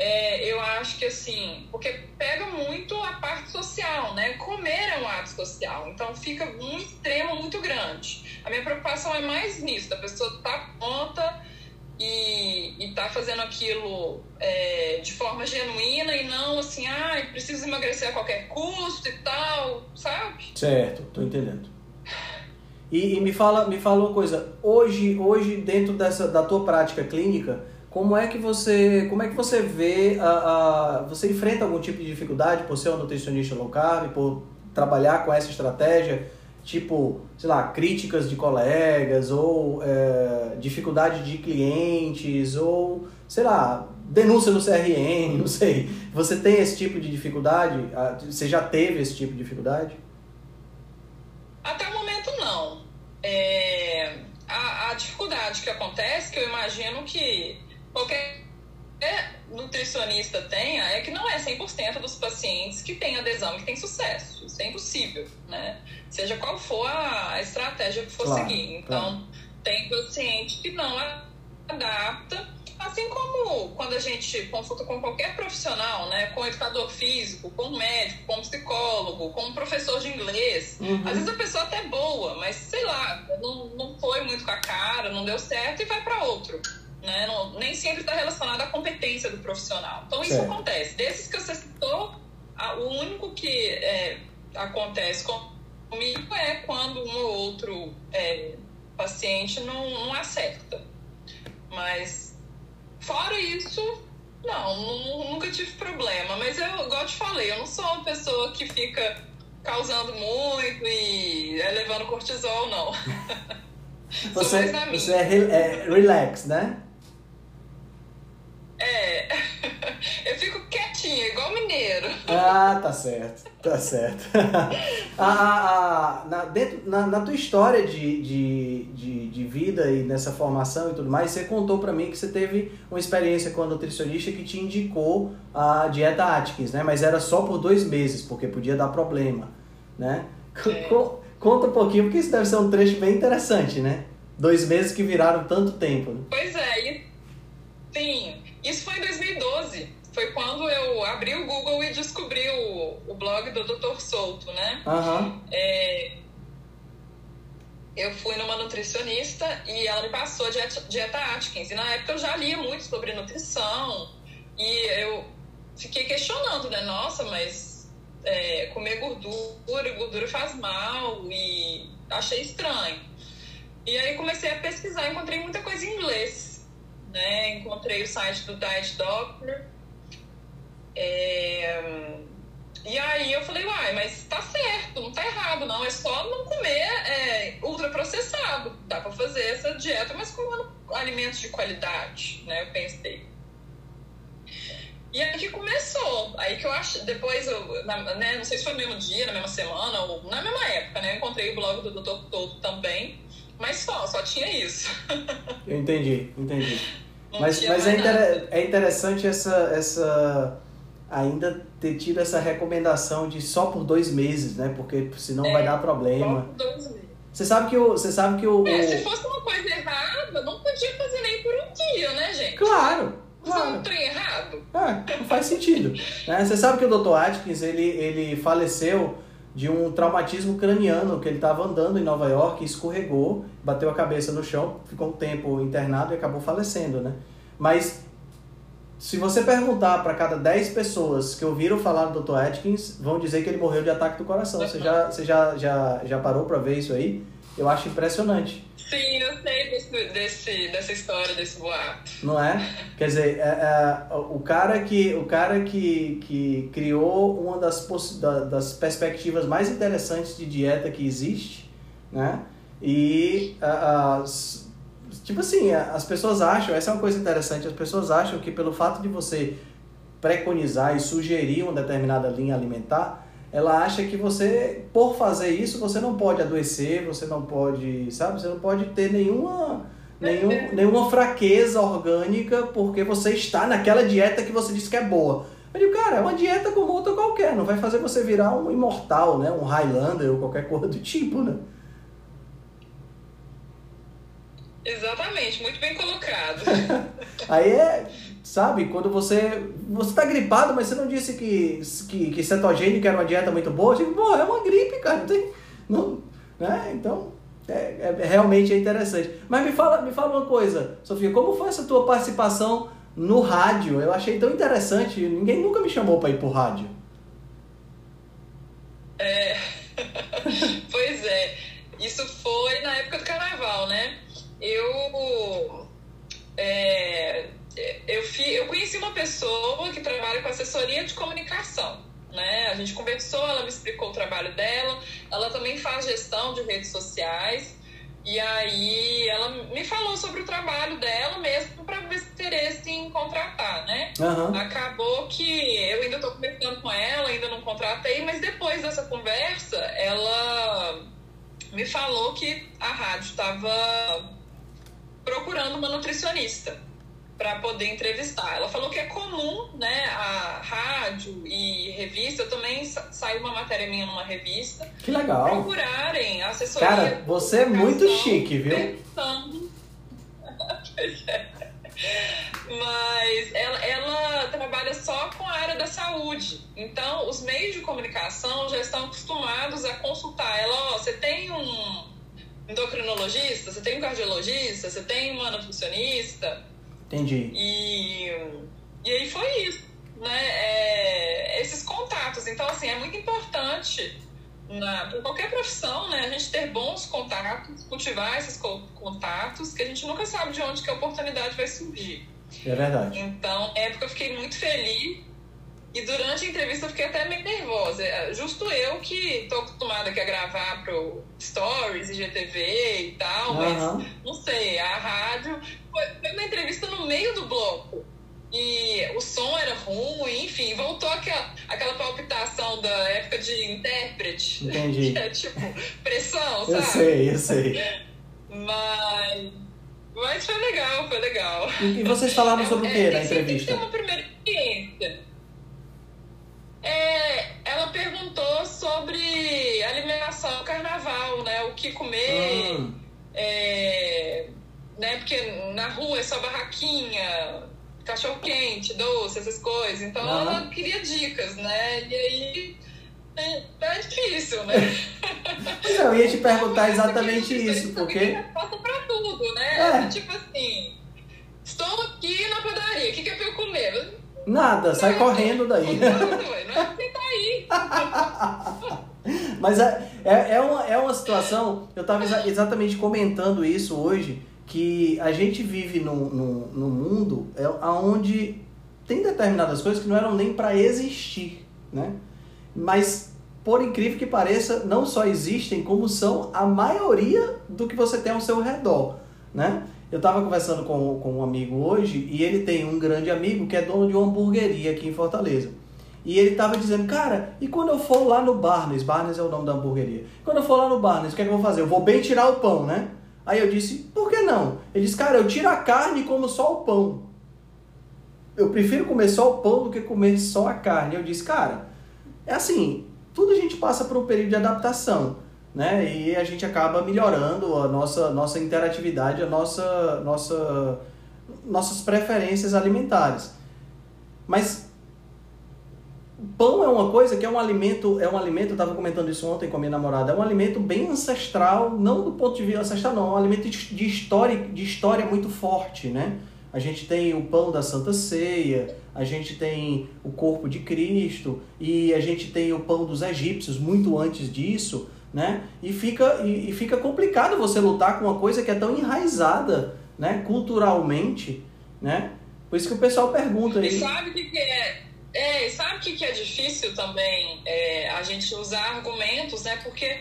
é, eu acho que assim, porque pega muito a parte social, né? Comer é um ato social, então fica um extremo muito grande. A minha preocupação é mais nisso, da pessoa tá pronta e, e tá fazendo aquilo é, de forma genuína e não assim, ah, preciso emagrecer a qualquer custo e tal, sabe? Certo, tô entendendo. E, e me fala, me fala uma coisa, hoje, hoje dentro dessa da tua prática clínica, como é que você, como é que você vê a, a, você enfrenta algum tipo de dificuldade por ser um nutricionista low carb, por trabalhar com essa estratégia, tipo, sei lá, críticas de colegas ou é, dificuldade de clientes ou, sei lá, denúncia no CRM, não sei. Você tem esse tipo de dificuldade? Você já teve esse tipo de dificuldade? Até o momento não. É, a, a dificuldade que acontece, que eu imagino que qualquer nutricionista tenha é que não é 100% dos pacientes que têm adesão que têm sucesso. Isso é impossível, né? Seja qual for a estratégia que for claro, seguir. Então, claro. tem paciente que não adapta, assim como quando a gente consulta com qualquer profissional, né? Com educador físico, com médico, com psicólogo, com professor de inglês. Uhum. Às vezes a pessoa até é boa, mas sei lá, não, não foi muito com a cara, não deu certo e vai para outro né? Não, nem sempre está relacionado à competência do profissional. Então, isso certo. acontece. Desses que você citou, a, o único que é, acontece comigo é quando um ou outro é, paciente não, não acerta. Mas, fora isso, Não, nunca tive problema, mas eu, igual eu te falei, eu não sou uma pessoa que fica causando muito e é levando cortisol, não. você, você é, é relax, né? É, eu fico quietinha, igual mineiro. Ah, tá certo, tá certo. a, a, a, na, dentro, na, na tua história de, de, de, de, vida e nessa formação e tudo mais, você contou para mim que você teve uma experiência com a nutricionista que te indicou a dieta Atkins, né? Mas era só por dois meses, porque podia dar problema, né? É. Conta um pouquinho, porque isso deve ser um trecho bem interessante, né? Dois meses que viraram tanto tempo. Né? Pois é, e, sim. Isso foi em 2012. Foi quando eu abri o Google e descobri o, o blog do Dr. Souto, né? Uhum. É, eu fui numa nutricionista e ela me passou a dieta, dieta Atkins. E na época eu já lia muito sobre nutrição e eu fiquei questionando, né? Nossa, mas é, comer gordura, gordura faz mal e achei estranho. E aí comecei a pesquisar, encontrei muita coisa em inglês né? Encontrei o site do Diet Doctor. É... E aí eu falei, uai, mas tá certo, não tá errado, não. É só não comer é, ultraprocessado. Dá pra fazer essa dieta, mas comendo alimentos de qualidade, né? Eu pensei. E aí que começou. Aí que eu acho. Depois, eu, na, né, não sei se foi no mesmo dia, na mesma semana, ou na mesma época, né? Eu encontrei o blog do Dr. Toto também. Mas só, só tinha isso. Eu entendi, entendi. Não mas mas é, inter... é interessante essa, essa ainda ter tido essa recomendação de só por dois meses, né? Porque senão é, vai dar problema. Só por dois meses. Você sabe que o. Você sabe que o, é, se fosse uma coisa errada, não podia fazer nem por um dia, né, gente? Claro. Claro. um trem errado. É, não faz sentido. né? Você sabe que o Dr. Atkins, ele, ele faleceu de um traumatismo craniano, que ele estava andando em Nova York, escorregou, bateu a cabeça no chão, ficou um tempo internado e acabou falecendo, né? Mas se você perguntar para cada 10 pessoas que ouviram falar do Dr. Atkins, vão dizer que ele morreu de ataque do coração. Você já, você já, já, já parou para ver isso aí? Eu acho impressionante. Sim, eu sei desse, desse, dessa história, desse boato. Não é? Quer dizer, é, é, o cara, que, o cara que, que criou uma das, da, das perspectivas mais interessantes de dieta que existe, né? E tipo assim, as pessoas acham, essa é uma coisa interessante, as pessoas acham que pelo fato de você preconizar e sugerir uma determinada linha alimentar, ela acha que você, por fazer isso, você não pode adoecer, você não pode, sabe, você não pode ter nenhuma, nenhum, é. nenhuma fraqueza orgânica porque você está naquela dieta que você disse que é boa. Eu digo, cara, é uma dieta como outra qualquer, não vai fazer você virar um imortal, né? Um Highlander ou qualquer coisa do tipo, né? Exatamente, muito bem colocado. Aí é, sabe, quando você. Você tá gripado, mas você não disse que, que, que cetogênico era uma dieta muito boa. Você, pô, é uma gripe, cara. Não tem. Não, né? Então, é, é, realmente é interessante. Mas me fala, me fala uma coisa, Sofia, como foi essa tua participação no rádio? Eu achei tão interessante. Ninguém nunca me chamou para ir pro rádio. É. pois é. Isso foi na época do carnaval, né? eu é, eu, fi, eu conheci uma pessoa que trabalha com assessoria de comunicação. Né? A gente conversou, ela me explicou o trabalho dela. Ela também faz gestão de redes sociais. E aí ela me falou sobre o trabalho dela mesmo para ver se interesse em contratar, né? Uhum. Acabou que eu ainda estou conversando com ela, ainda não contratei, mas depois dessa conversa, ela me falou que a rádio estava procurando uma nutricionista para poder entrevistar. Ela falou que é comum, né, a rádio e revista, eu também saiu uma matéria minha numa revista. Que legal. Procurarem assessoria. Cara, você é muito chique, viu? Pensando... Mas ela, ela trabalha só com a área da saúde. Então, os meios de comunicação já estão acostumados a consultar ela. Ó, você tem um endocrinologista, você tem um cardiologista, você tem uma nutricionista. Entendi. E, e aí foi isso, né? É, esses contatos. Então, assim, é muito importante para qualquer profissão, né? A gente ter bons contatos, cultivar esses contatos, que a gente nunca sabe de onde que a oportunidade vai surgir. É verdade. Então, na época eu fiquei muito feliz. E durante a entrevista eu fiquei até meio nervosa. É, justo eu que tô acostumada aqui a gravar pro Stories, IGTV e tal, uhum. mas não sei, a rádio. Foi, foi uma entrevista no meio do bloco e o som era ruim, enfim, voltou aquela, aquela palpitação da época de intérprete. Entendi. Que é tipo pressão, sabe? Eu sei, eu sei. Mas, mas foi legal, foi legal. E, vocês falaram sobre é, o que é, na entrevista? Tem uma primeira experiência. É, ela perguntou sobre alimentação no carnaval, né? O que comer. Hum. É, né? Porque na rua é só barraquinha cachorro quente, doce, essas coisas. Então uhum. ela queria dicas, né? E aí é, é difícil, né? É, eu ia te perguntar exatamente isso, porque. Passa pra tudo, né? É. Tipo assim, estou aqui na padaria, o que, que é pra eu comer? Nada, sai correndo daí. Não, não é você tá aí. Mas é, é, é, uma, é uma situação, eu estava exatamente comentando isso hoje, que a gente vive num, num, num mundo é, onde tem determinadas coisas que não eram nem para existir, né? Mas, por incrível que pareça, não só existem, como são a maioria do que você tem ao seu redor, né? Eu estava conversando com, com um amigo hoje e ele tem um grande amigo que é dono de uma hamburgueria aqui em Fortaleza. E ele estava dizendo, cara, e quando eu for lá no Barnes, Barnes é o nome da hamburgueria, quando eu for lá no Barnes, o que é que eu vou fazer? Eu vou bem tirar o pão, né? Aí eu disse, por que não? Ele disse, cara, eu tiro a carne e como só o pão. Eu prefiro comer só o pão do que comer só a carne. Eu disse, cara, é assim, tudo a gente passa por um período de adaptação, né? E a gente acaba melhorando a nossa, nossa interatividade, a nossa, nossa, nossas preferências alimentares. Mas pão é uma coisa que é um alimento, é um alimento, eu estava comentando isso ontem com a minha namorada, é um alimento bem ancestral, não do ponto de vista ancestral, não, é um alimento de história, de história muito forte, né? A gente tem o pão da Santa Ceia, a gente tem o corpo de Cristo e a gente tem o pão dos egípcios muito antes disso, né? E fica, e, e fica complicado você lutar com uma coisa que é tão enraizada, né? Culturalmente, né? Por isso que o pessoal pergunta aí. E sabe o que é é, e sabe o que, que é difícil também? É, a gente usar argumentos, né? Porque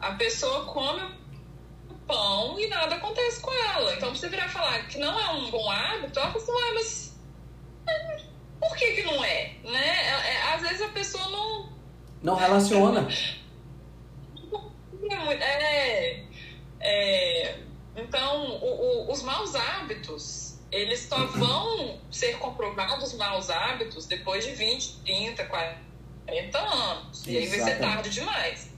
a pessoa come o pão e nada acontece com ela. Então, você virar falar que não é um bom hábito, ela fala assim, ah, mas por que que não é? Né? É, é, às vezes a pessoa não... Não relaciona. É, é, então, o, o, os maus hábitos eles só vão ser comprovados maus hábitos depois de 20, 30, 40 anos. E aí vai ser tarde demais.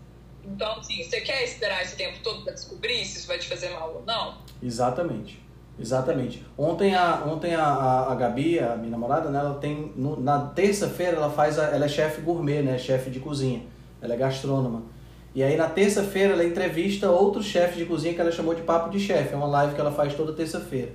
Então, assim, você quer esperar esse tempo todo para descobrir se isso vai te fazer mal ou não? Exatamente. Exatamente. Ontem a, ontem a, a, a Gabi, a minha namorada, né, ela tem. No, na terça-feira ela faz. A, ela é chefe gourmet, né? Chefe de cozinha. Ela é gastrônoma. E aí na terça-feira ela entrevista outros chefes de cozinha que ela chamou de papo de chefe. É uma live que ela faz toda terça-feira.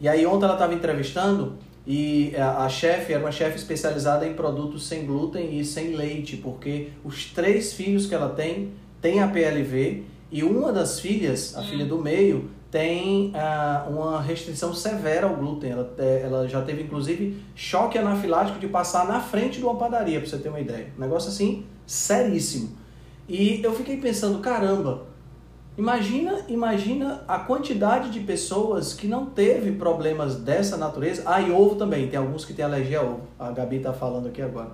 E aí ontem ela estava entrevistando e a, a chefe era uma chefe especializada em produtos sem glúten e sem leite, porque os três filhos que ela tem têm a PLV e uma das filhas, a hum. filha do meio, tem uh, uma restrição severa ao glúten. Ela, é, ela já teve, inclusive, choque anafilático de passar na frente de uma padaria, para você ter uma ideia. Um negócio assim, seríssimo. E eu fiquei pensando, caramba, Imagina, imagina a quantidade de pessoas que não teve problemas dessa natureza. Ah, e ovo também, tem alguns que têm alergia a ovo. A Gabi está falando aqui agora.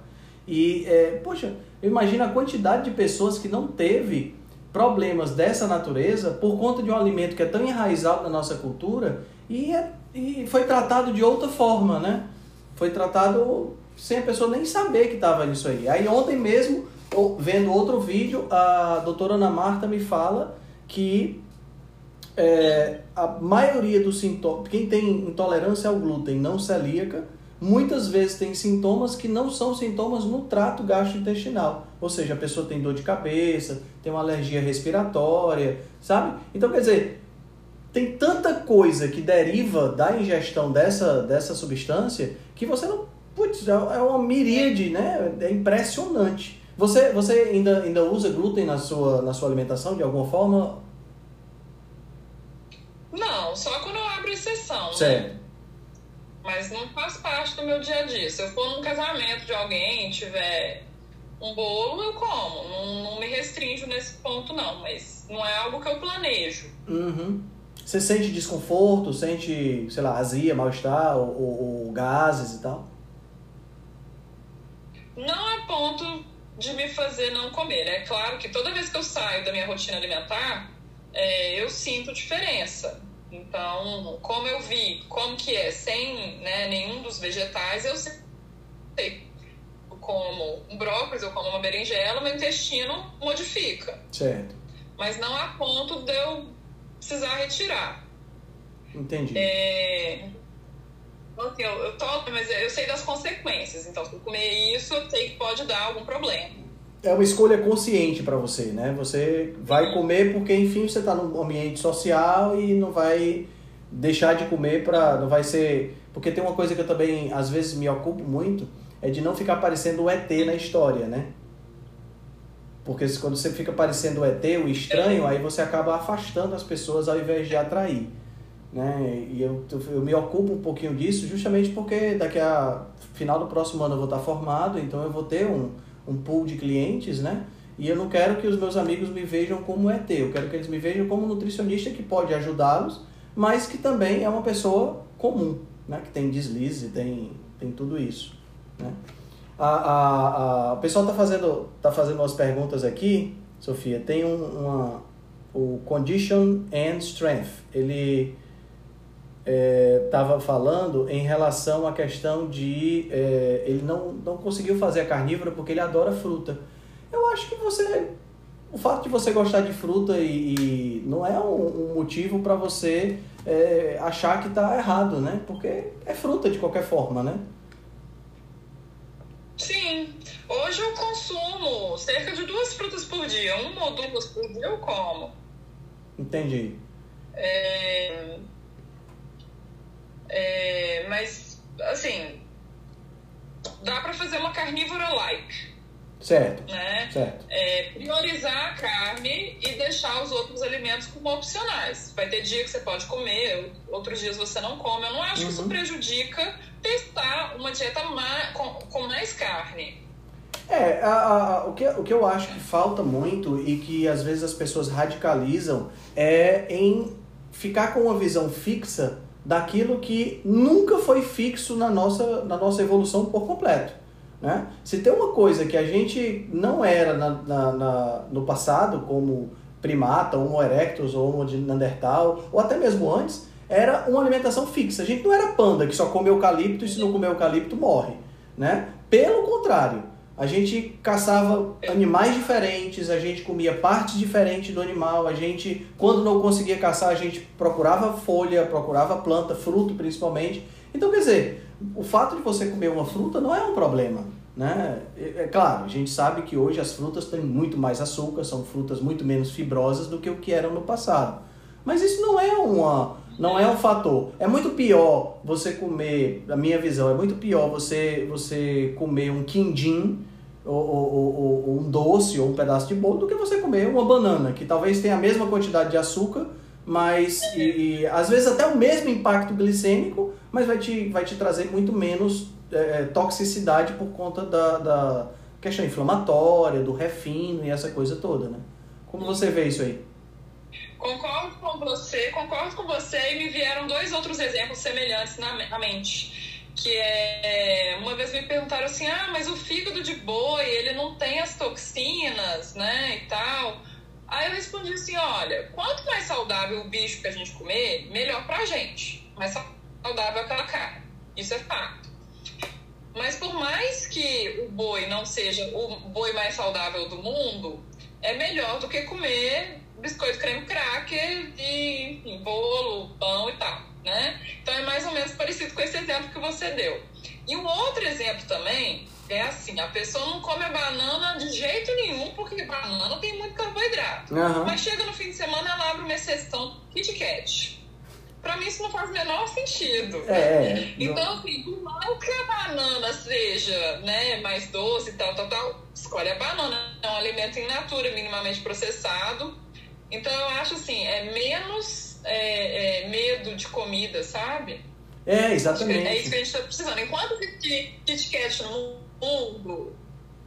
E, é, poxa, imagina a quantidade de pessoas que não teve problemas dessa natureza por conta de um alimento que é tão enraizado na nossa cultura e, é, e foi tratado de outra forma, né? Foi tratado sem a pessoa nem saber que estava nisso aí. Aí ontem mesmo, vendo outro vídeo, a doutora Ana Marta me fala que é, a maioria dos sintomas, quem tem intolerância ao glúten não celíaca, muitas vezes tem sintomas que não são sintomas no trato gastrointestinal. Ou seja, a pessoa tem dor de cabeça, tem uma alergia respiratória, sabe? Então, quer dizer, tem tanta coisa que deriva da ingestão dessa, dessa substância que você não. Putz, é, é uma miríade, né? É impressionante. Você, você ainda, ainda usa glúten na sua, na sua alimentação de alguma forma? Não, só quando eu abro exceção. Certo. Né? mas não faz parte do meu dia a dia. Se eu for num casamento de alguém e tiver um bolo, eu como. Não, não me restringo nesse ponto, não. Mas não é algo que eu planejo. Uhum. Você sente desconforto, sente, sei lá, azia, mal-estar ou, ou, ou gases e tal? Não a ponto de me fazer não comer. É claro que toda vez que eu saio da minha rotina alimentar, é, eu sinto diferença. Então, como eu vi como que é sem né, nenhum dos vegetais, eu sei. Eu como um brócolis, eu como uma berinjela, meu intestino modifica. Certo. Mas não a ponto de eu precisar retirar. Entendi. É... Assim, eu, eu tomo, mas eu sei das consequências. Então, se eu comer isso, eu sei que pode dar algum problema. É uma escolha consciente para você, né? Você vai comer porque, enfim, você está num ambiente social e não vai deixar de comer para não vai ser porque tem uma coisa que eu também às vezes me ocupo muito é de não ficar parecendo o ET na história, né? Porque quando você fica parecendo o ET, o estranho, aí você acaba afastando as pessoas ao invés de atrair. Né? E eu, eu me ocupo um pouquinho disso justamente porque daqui a final do próximo ano eu vou estar formado, então eu vou ter um, um pool de clientes, né? E eu não quero que os meus amigos me vejam como ET, eu quero que eles me vejam como nutricionista que pode ajudá-los, mas que também é uma pessoa comum, né? Que tem deslize, tem, tem tudo isso, né? A, a, a, o pessoal está fazendo, tá fazendo umas perguntas aqui, Sofia. Tem um, uma, o Condition and Strength. Ele estava é, falando em relação à questão de é, ele não, não conseguiu fazer a carnívora porque ele adora fruta. Eu acho que você o fato de você gostar de fruta e, e não é um, um motivo para você é, achar que está errado, né? Porque é fruta de qualquer forma, né? Sim. Hoje eu consumo cerca de duas frutas por dia. Uma ou duas por dia eu como. Entendi. É... É... Mas, assim, dá para fazer uma carnívora like. Certo. Né? certo. É, priorizar a carne e deixar os outros alimentos como opcionais. Vai ter dia que você pode comer, outros dias você não come. Eu não acho uhum. que isso uhum. prejudica testar uma dieta com, com mais carne. É, a, a, o, que, o que eu acho que falta muito e que às vezes as pessoas radicalizam é em ficar com uma visão fixa daquilo que nunca foi fixo na nossa, na nossa evolução por completo. Né? Se tem uma coisa que a gente não era na, na, na no passado, como primata, Homo erectus ou Homo de Neandertal, ou até mesmo antes, era uma alimentação fixa. A gente não era panda que só come eucalipto e se não comer eucalipto morre. Né? Pelo contrário, a gente caçava animais diferentes, a gente comia partes diferentes do animal, a gente, quando não conseguia caçar, a gente procurava folha, procurava planta, fruto principalmente. Então, quer dizer, o fato de você comer uma fruta não é um problema. Né? É, é claro, a gente sabe que hoje as frutas têm muito mais açúcar, são frutas muito menos fibrosas do que o que eram no passado. Mas isso não é uma, não é um fator. É muito pior você comer, a minha visão, é muito pior você, você comer um quindim ou, ou, ou, um doce ou um pedaço de bolo do que você comer uma banana, que talvez tenha a mesma quantidade de açúcar, mas e, e às vezes até o mesmo impacto glicêmico, mas vai te, vai te trazer muito menos é, é, toxicidade por conta da, da questão inflamatória, do refino e essa coisa toda, né? Como você vê isso aí? Concordo com você, concordo com você e me vieram dois outros exemplos semelhantes na mente. Que é, uma vez me perguntaram assim, ah, mas o fígado de boi, ele não tem as toxinas, né, e tal. Aí eu respondi assim, olha, quanto mais saudável o bicho que a gente comer, melhor pra gente. Mais saudável aquela carne. Isso é fato. Mas por mais que o boi não seja o boi mais saudável do mundo, é melhor do que comer biscoito creme cracker e enfim, bolo, pão e tal, né? Então é mais ou menos parecido com esse exemplo que você deu. E um outro exemplo também é assim, a pessoa não come a banana de jeito nenhum, porque banana tem muito carboidrato. Uhum. Mas chega no fim de semana, ela abre uma exceção Kit Kat. Pra mim isso não faz o menor sentido. É, é. Então, assim, por mais que a banana seja né, mais doce e tal, tal, tal, escolhe a banana. É um alimento in natura, minimamente processado. Então eu acho assim, é menos é, é, medo de comida, sabe? É, exatamente. É isso que a gente está precisando. Enquanto que Kit Kat no mundo,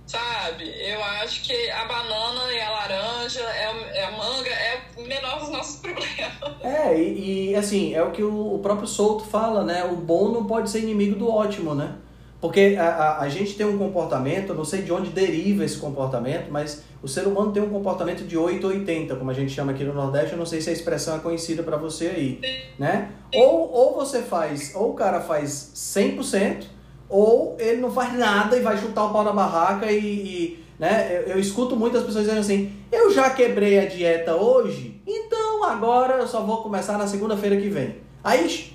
sabe? Eu acho que a banana e a laranja, é, é a manga, é o menor dos nossos problemas. É, e, e assim, é o que o próprio Souto fala, né? O bom não pode ser inimigo do ótimo, né? Porque a, a, a, gente tem um comportamento, não sei de onde deriva esse comportamento, mas o ser humano tem um comportamento de 8 ou 80, como a gente chama aqui no Nordeste, eu não sei se a expressão é conhecida para você aí, né? Ou, ou você faz, ou o cara faz 100%, ou ele não faz nada e vai chutar o pau na barraca e, e né? Eu, eu, escuto muitas pessoas dizendo assim, eu já quebrei a dieta hoje, então agora eu só vou começar na segunda-feira que vem. Aí,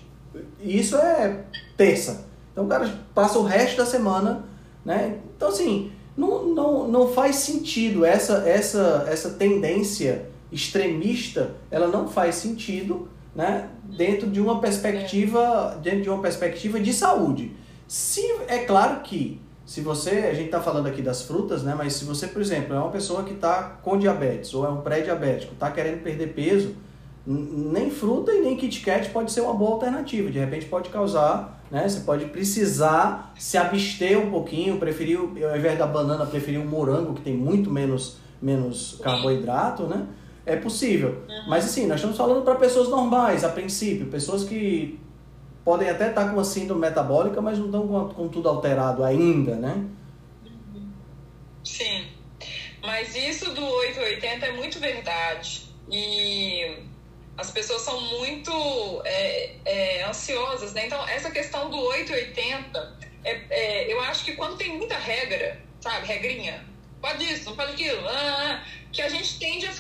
isso é terça. Então o cara passa o resto da semana, né? Então assim, não, não, não faz sentido essa, essa, essa tendência extremista, ela não faz sentido, né? Dentro de uma perspectiva, dentro de uma perspectiva de saúde. Se é claro que se você, a gente está falando aqui das frutas, né? Mas se você, por exemplo, é uma pessoa que está com diabetes ou é um pré-diabético, está querendo perder peso, nem fruta e nem Kit Kat pode ser uma boa alternativa. De repente pode causar, né? Você pode precisar se abster um pouquinho, preferir, ao invés da banana, preferir um morango que tem muito menos, menos carboidrato, né? É possível. Uhum. Mas assim, nós estamos falando para pessoas normais, a princípio, pessoas que podem até estar com uma síndrome metabólica, mas não estão com, com tudo alterado ainda, né? Sim. Mas isso do 880 é muito verdade. E as pessoas são muito é, é, ansiosas, né? Então, essa questão do 880, é, é, eu acho que quando tem muita regra, sabe, regrinha, pode isso, não pode aquilo, ah, ah, ah que a gente tende a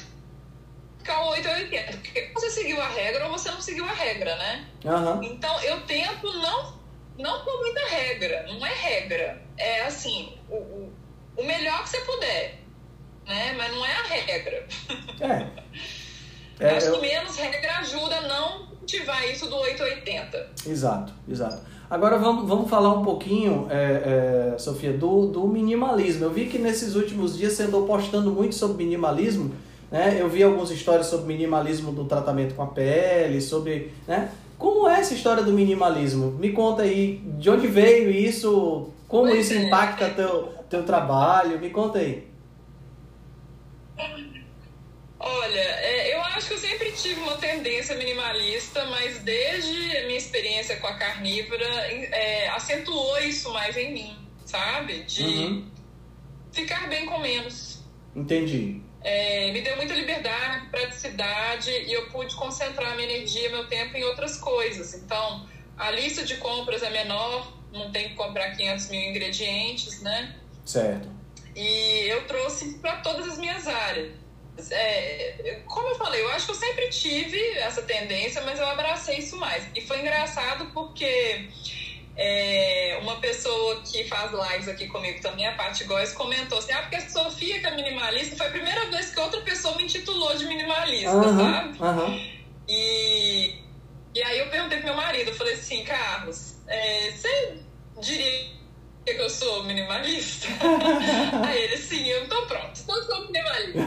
ficar 880, porque você seguiu a regra ou você não seguiu a regra, né? Uhum. Então, eu tento não, não por muita regra, não é regra, é assim, o, o, o melhor que você puder, né? Mas não é a regra. É. É, Acho que menos regra ajuda a não cultivar isso do 880. Exato, exato. Agora vamos, vamos falar um pouquinho, é, é, Sofia, do, do minimalismo. Eu vi que nesses últimos dias você andou postando muito sobre minimalismo. Né? Eu vi algumas histórias sobre minimalismo do tratamento com a pele, sobre. Né? Como é essa história do minimalismo? Me conta aí, de onde veio isso? Como pois isso é. impacta teu, teu trabalho? Me conta aí. Olha, é, eu acho que eu sempre tive uma tendência minimalista, mas desde a minha experiência com a carnívora, é, acentuou isso mais em mim, sabe? De uhum. ficar bem com menos. Entendi. É, me deu muita liberdade, praticidade e eu pude concentrar minha energia, meu tempo em outras coisas. Então, a lista de compras é menor, não tem que comprar 500 mil ingredientes, né? Certo. E eu trouxe para todas as minhas áreas é, como eu falei, eu acho que eu sempre tive essa tendência, mas eu abracei isso mais. E foi engraçado porque é, uma pessoa que faz lives aqui comigo também, a Paty Góes, comentou assim: ah, porque a Sofia que é minimalista, foi a primeira vez que outra pessoa me intitulou de minimalista, uhum, sabe? Uhum. E, e aí eu perguntei pro meu marido, eu falei assim, Carlos, é, você diria eu sou minimalista? Aí ele, sim, eu tô pronto, então sou minimalista.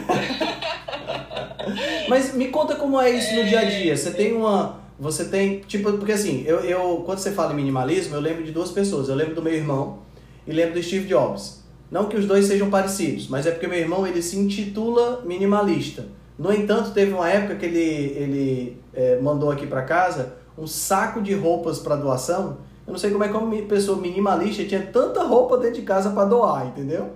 Mas me conta como é isso no dia a dia. Você tem uma. Você tem. Tipo, porque assim, eu, eu quando você fala em minimalismo, eu lembro de duas pessoas. Eu lembro do meu irmão e lembro do Steve Jobs. Não que os dois sejam parecidos, mas é porque meu irmão ele se intitula minimalista. No entanto, teve uma época que ele, ele é, mandou aqui para casa um saco de roupas para doação eu não sei como é que uma pessoa minimalista tinha tanta roupa dentro de casa para doar, entendeu?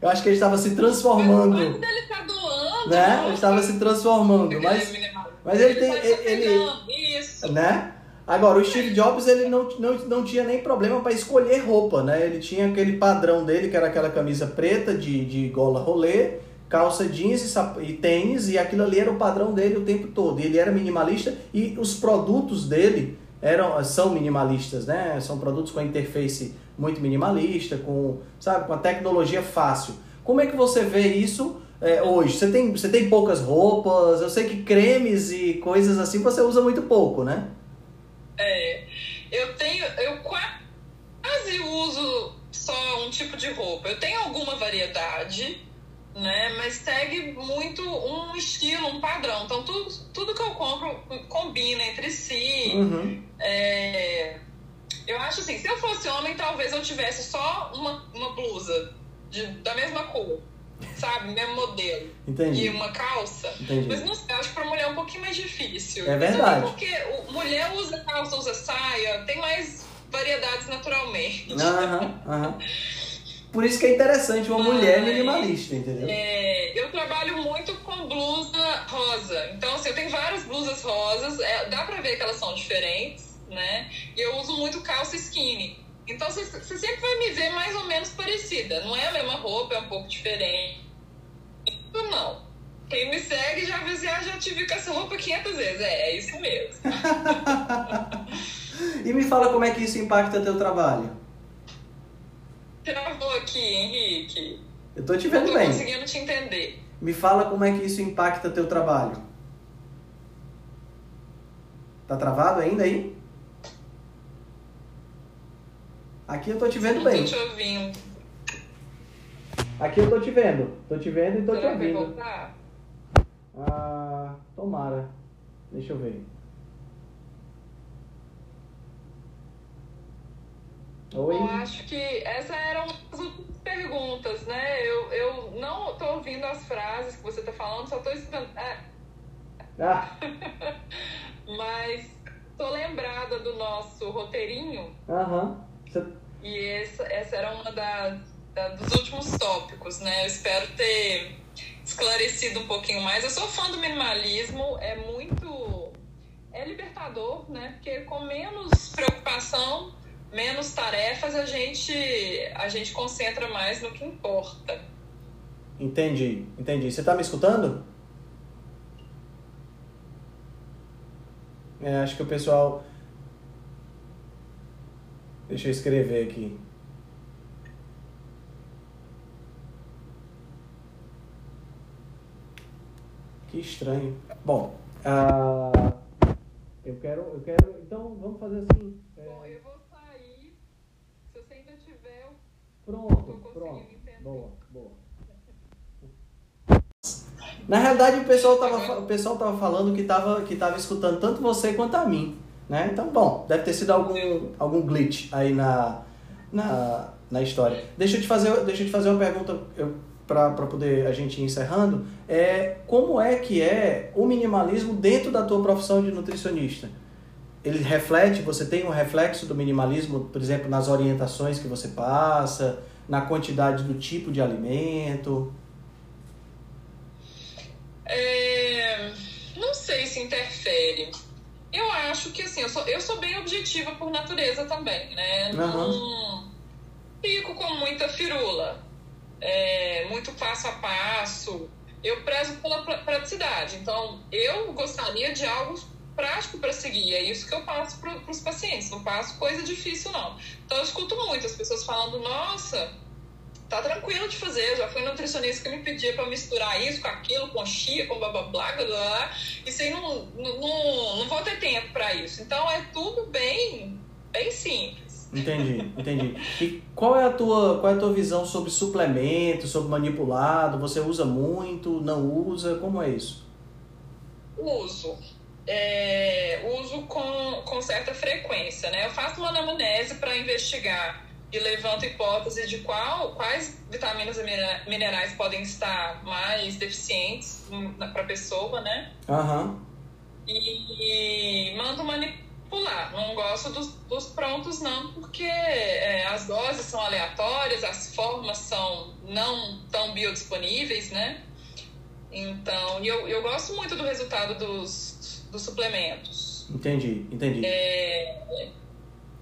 Eu acho que ele estava se transformando. Mas o dele tá doando. Né? Ele estava se transformando. Mas, mas ele, tem. Ele, ele, né? Agora, o Steve Jobs ele não, não, não tinha nem problema para escolher roupa, né? Ele tinha aquele padrão dele, que era aquela camisa preta de, de gola rolê, calça jeans e, sap... e tênis, e aquilo ali era o padrão dele o tempo todo. E ele era minimalista e os produtos dele eram, são minimalistas, né? São produtos com interface muito minimalista, com, sabe, com a tecnologia fácil. Como é que você vê isso é, hoje? Você tem, você tem poucas roupas, eu sei que cremes e coisas assim você usa muito pouco, né? É, eu tenho, eu quase uso só um tipo de roupa. Eu tenho alguma variedade, né? Mas segue muito um estilo, um padrão. Então, tudo, tudo que eu compro combina entre si. Uhum. É, acho assim, se eu fosse homem, talvez eu tivesse só uma, uma blusa de, da mesma cor sabe? Mesmo modelo. Entendi. E uma calça. Entendi. Mas não sei, acho que pra mulher é um pouquinho mais difícil. É verdade. Porque mulher usa calça, usa saia, tem mais variedades naturalmente. Aham, aham. Por isso que é interessante uma Mas, mulher minimalista, entendeu? É, eu trabalho muito com blusa rosa. Então, assim, eu tenho várias blusas rosas. É, dá pra ver que elas são diferentes, né? E eu uso muito calça skinny. Então você, sempre vai me ver mais ou menos parecida. Não é a mesma roupa, é um pouco diferente. Não. Quem me segue já vê ah, já te vi com essa roupa 500 vezes. É, é isso mesmo. e me fala como é que isso impacta teu trabalho. Travou aqui, Henrique. Eu tô te vendo Não tô bem. conseguindo te entender. Me fala como é que isso impacta teu trabalho. Tá travado ainda aí? Aqui eu tô te vendo bem. Tô te ouvindo. Aqui eu tô te vendo. Tô te vendo e tô Será te ouvindo. Vai voltar? Ah, tomara. Deixa eu ver. Oi? Eu acho que essas eram as últimas perguntas, né? Eu, eu não tô ouvindo as frases que você tá falando, só tô escutando. É. Ah. Mas tô lembrada do nosso roteirinho. Aham. Uhum. E essa, essa era uma da, da, dos últimos tópicos, né? Eu espero ter esclarecido um pouquinho mais. Eu sou fã do minimalismo, é muito. É libertador, né? Porque com menos preocupação, menos tarefas, a gente, a gente concentra mais no que importa. Entendi, entendi. Você está me escutando? É, acho que o pessoal Deixa eu escrever aqui. Que estranho. Bom, uh, eu quero, eu quero. Então vamos fazer assim. É... Bom, eu vou sair. Se você ainda tiver, pronto, pronto. Boa, boa. Na realidade o pessoal tava, o pessoal tava falando que tava, que tava escutando tanto você quanto a mim. Né? Então, bom, deve ter sido algum, algum glitch aí na, na, na história. Deixa eu te fazer, deixa eu te fazer uma pergunta para poder a gente ir encerrando. É, como é que é o minimalismo dentro da tua profissão de nutricionista? Ele reflete, você tem um reflexo do minimalismo, por exemplo, nas orientações que você passa, na quantidade do tipo de alimento? É, não sei se interfere eu acho que assim, eu sou, eu sou bem objetiva por natureza também, né? Não fico com muita firula, é, muito passo a passo. Eu prezo pela praticidade. Então, eu gostaria de algo prático para seguir. É isso que eu passo para os pacientes. Não passo coisa difícil, não. Então, eu escuto muito as pessoas falando: nossa tá tranquilo de fazer. Já fui nutricionista que me pedia para misturar isso com aquilo, com chia, com blá blá blá, blá, blá. Isso aí não, não, não, não vou ter tempo para isso. Então é tudo bem, bem simples. Entendi, entendi. E qual é a tua, qual é a tua visão sobre suplemento, sobre manipulado? Você usa muito, não usa? Como é isso? Uso. É, uso com, com certa frequência, né? Eu faço uma anamnese para investigar e levanto hipóteses de qual, quais vitaminas e minerais podem estar mais deficientes para a pessoa, né? Uhum. E, e, mando manipular. Não gosto dos, dos prontos, não, porque é, as doses são aleatórias, as formas são não tão biodisponíveis, né? Então, eu, eu gosto muito do resultado dos, dos suplementos. Entendi, entendi. É, entendi.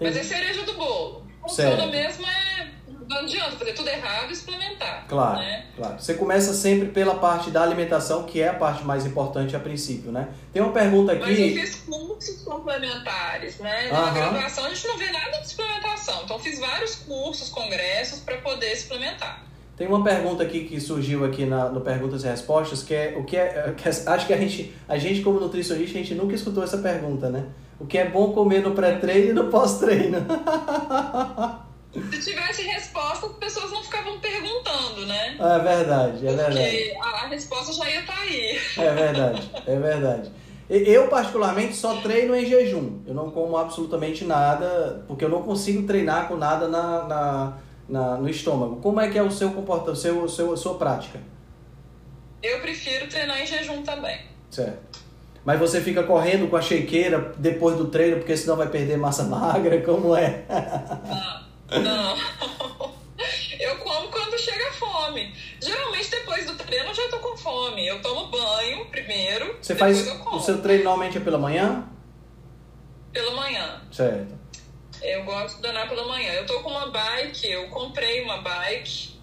Mas é cereja do bolo funciona mesmo é. Não adianta fazer tudo errado e suplementar. Claro, né? claro. Você começa sempre pela parte da alimentação, que é a parte mais importante a princípio, né? Tem uma pergunta aqui. Mas eu fiz cursos complementares, né? Na graduação a gente não vê nada de suplementação. Então fiz vários cursos, congressos para poder suplementar. Tem uma pergunta aqui que surgiu aqui na, no Perguntas e Respostas, que é o que é. Que é, acho que a gente, a gente, como nutricionista, a gente nunca escutou essa pergunta, né? O que é bom comer no pré-treino e no pós-treino. Se tivesse resposta, as pessoas não ficavam perguntando, né? É verdade, é Porque verdade. a, a resposta já ia estar tá aí. É verdade, é verdade. Eu, particularmente, só treino em jejum. Eu não como absolutamente nada, porque eu não consigo treinar com nada na, na, na no estômago. Como é que é o seu comportamento, seu, seu, sua prática? Eu prefiro treinar em jejum também. Certo. Mas você fica correndo com a shakeira depois do treino, porque senão vai perder massa magra? Como é? Não. não. Eu como quando chega a fome. Geralmente depois do treino eu já tô com fome. Eu tomo banho primeiro. Você faz. O seu treino normalmente é pela manhã? Pela manhã. Certo. Eu gosto de treinar pela manhã. Eu tô com uma bike, eu comprei uma bike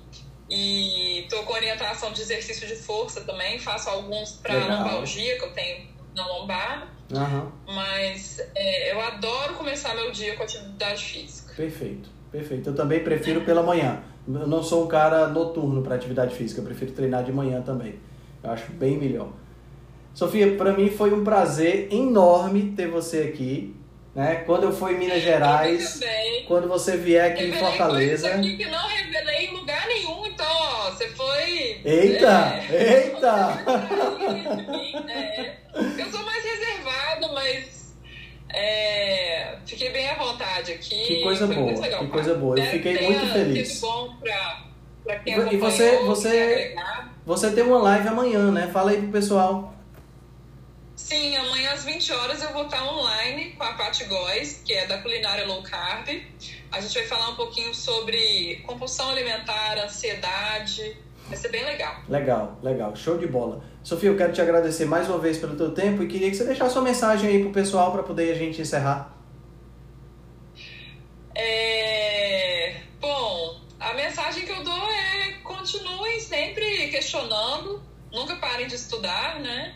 e tô com orientação de exercício de força também. Faço alguns para lombalgia, que eu tenho na lombar. Uhum. Mas é, eu adoro começar meu dia com atividade física. Perfeito, perfeito. Eu também prefiro pela manhã. Eu não sou um cara noturno para atividade física, eu prefiro treinar de manhã também. Eu acho bem melhor. Sofia, para mim foi um prazer enorme ter você aqui. Né? Quando eu fui em Minas Gerais, quando você vier aqui revelei em Fortaleza. Aqui que não revelei em lugar nenhum, então ó, você foi. Eita! É... Eita! É, eu sou mais reservado, mas é, fiquei bem à vontade aqui. Que coisa boa, que coisa boa. Eu fiquei muito feliz. Sido bom pra, pra quem e você, você, você tem uma live amanhã, né? Fala aí pro pessoal. Sim, amanhã às 20 horas eu vou estar online com a Paty Góes, que é da culinária low carb. A gente vai falar um pouquinho sobre compulsão alimentar, ansiedade. Vai ser bem legal. Legal, legal. Show de bola. Sofia, eu quero te agradecer mais uma vez pelo teu tempo e queria que você deixasse sua mensagem aí pro pessoal para poder a gente encerrar. É... Bom, a mensagem que eu dou é continuem sempre questionando, nunca parem de estudar, né?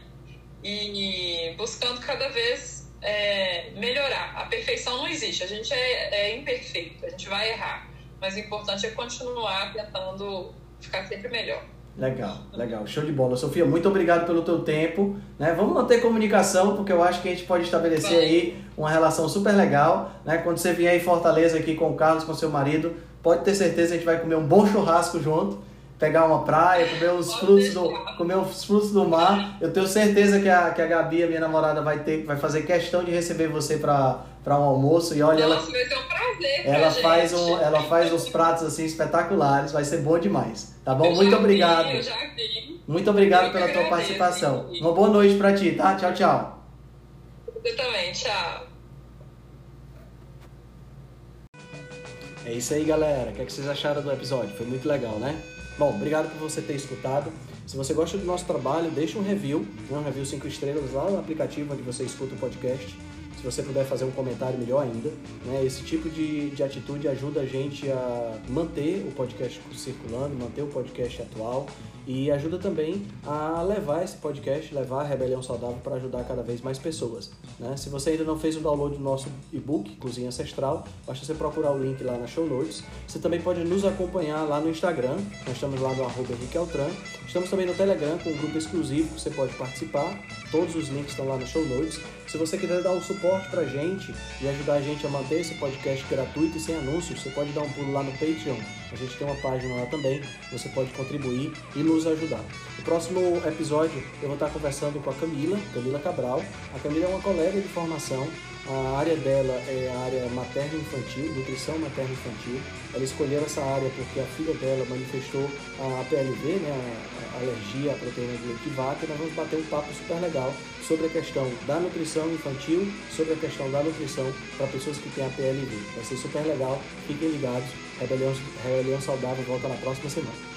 E buscando cada vez é, melhorar. A perfeição não existe, a gente é, é imperfeito, a gente vai errar, mas o importante é continuar tentando ficar sempre melhor. Legal, legal, show de bola. Sofia, muito obrigado pelo teu tempo. Né? Vamos manter comunicação, porque eu acho que a gente pode estabelecer aí uma relação super legal. Né? Quando você vier em Fortaleza aqui com o Carlos, com seu marido, pode ter certeza que a gente vai comer um bom churrasco junto pegar uma praia, comer os frutos do, comer os frutos do mar. Eu tenho certeza que a, que a Gabi, a minha namorada, vai ter, vai fazer questão de receber você para um almoço. E olha Nossa, ela ser um prazer ela faz um ela faz uns pratos assim espetaculares. Vai ser bom demais tá bom? Eu muito obrigado. vi, eu já vi. muito obrigado eu pela tua participação. uma boa noite para ti tá? Tchau tchau. Você também tchau. É isso aí galera. O que, é que vocês acharam do episódio? Foi muito legal né Bom, obrigado por você ter escutado. Se você gosta do nosso trabalho, deixa um review, né, um review 5 estrelas lá no aplicativo onde você escuta o podcast. Se você puder fazer um comentário, melhor ainda. Né? Esse tipo de, de atitude ajuda a gente a manter o podcast circulando, manter o podcast atual e ajuda também a levar esse podcast, levar a Rebelião Saudável para ajudar cada vez mais pessoas. Né? Se você ainda não fez o download do nosso e-book, Cozinha Ancestral, basta você procurar o link lá na show notes. Você também pode nos acompanhar lá no Instagram, nós estamos lá no arroba Altran. Estamos também no Telegram com um grupo exclusivo que você pode participar, todos os links estão lá no show notes. Se você quiser dar um suporte para a gente e ajudar a gente a manter esse podcast gratuito e sem anúncios, você pode dar um pulo lá no Patreon. A gente tem uma página lá também, você pode contribuir e nos ajudar. No próximo episódio eu vou estar conversando com a Camila, Camila Cabral. A Camila é uma colega de formação, a área dela é a área materno-infantil, nutrição materno-infantil. Ela escolheu essa área porque a filha dela manifestou a PLV, né, alergia à proteína de leite de vaca, e nós vamos bater um papo super legal sobre a questão da nutrição infantil, sobre a questão da nutrição para pessoas que têm a PLV. Vai ser super legal, fiquem ligados. Rebelião, Rebelião Saudável volta na próxima semana.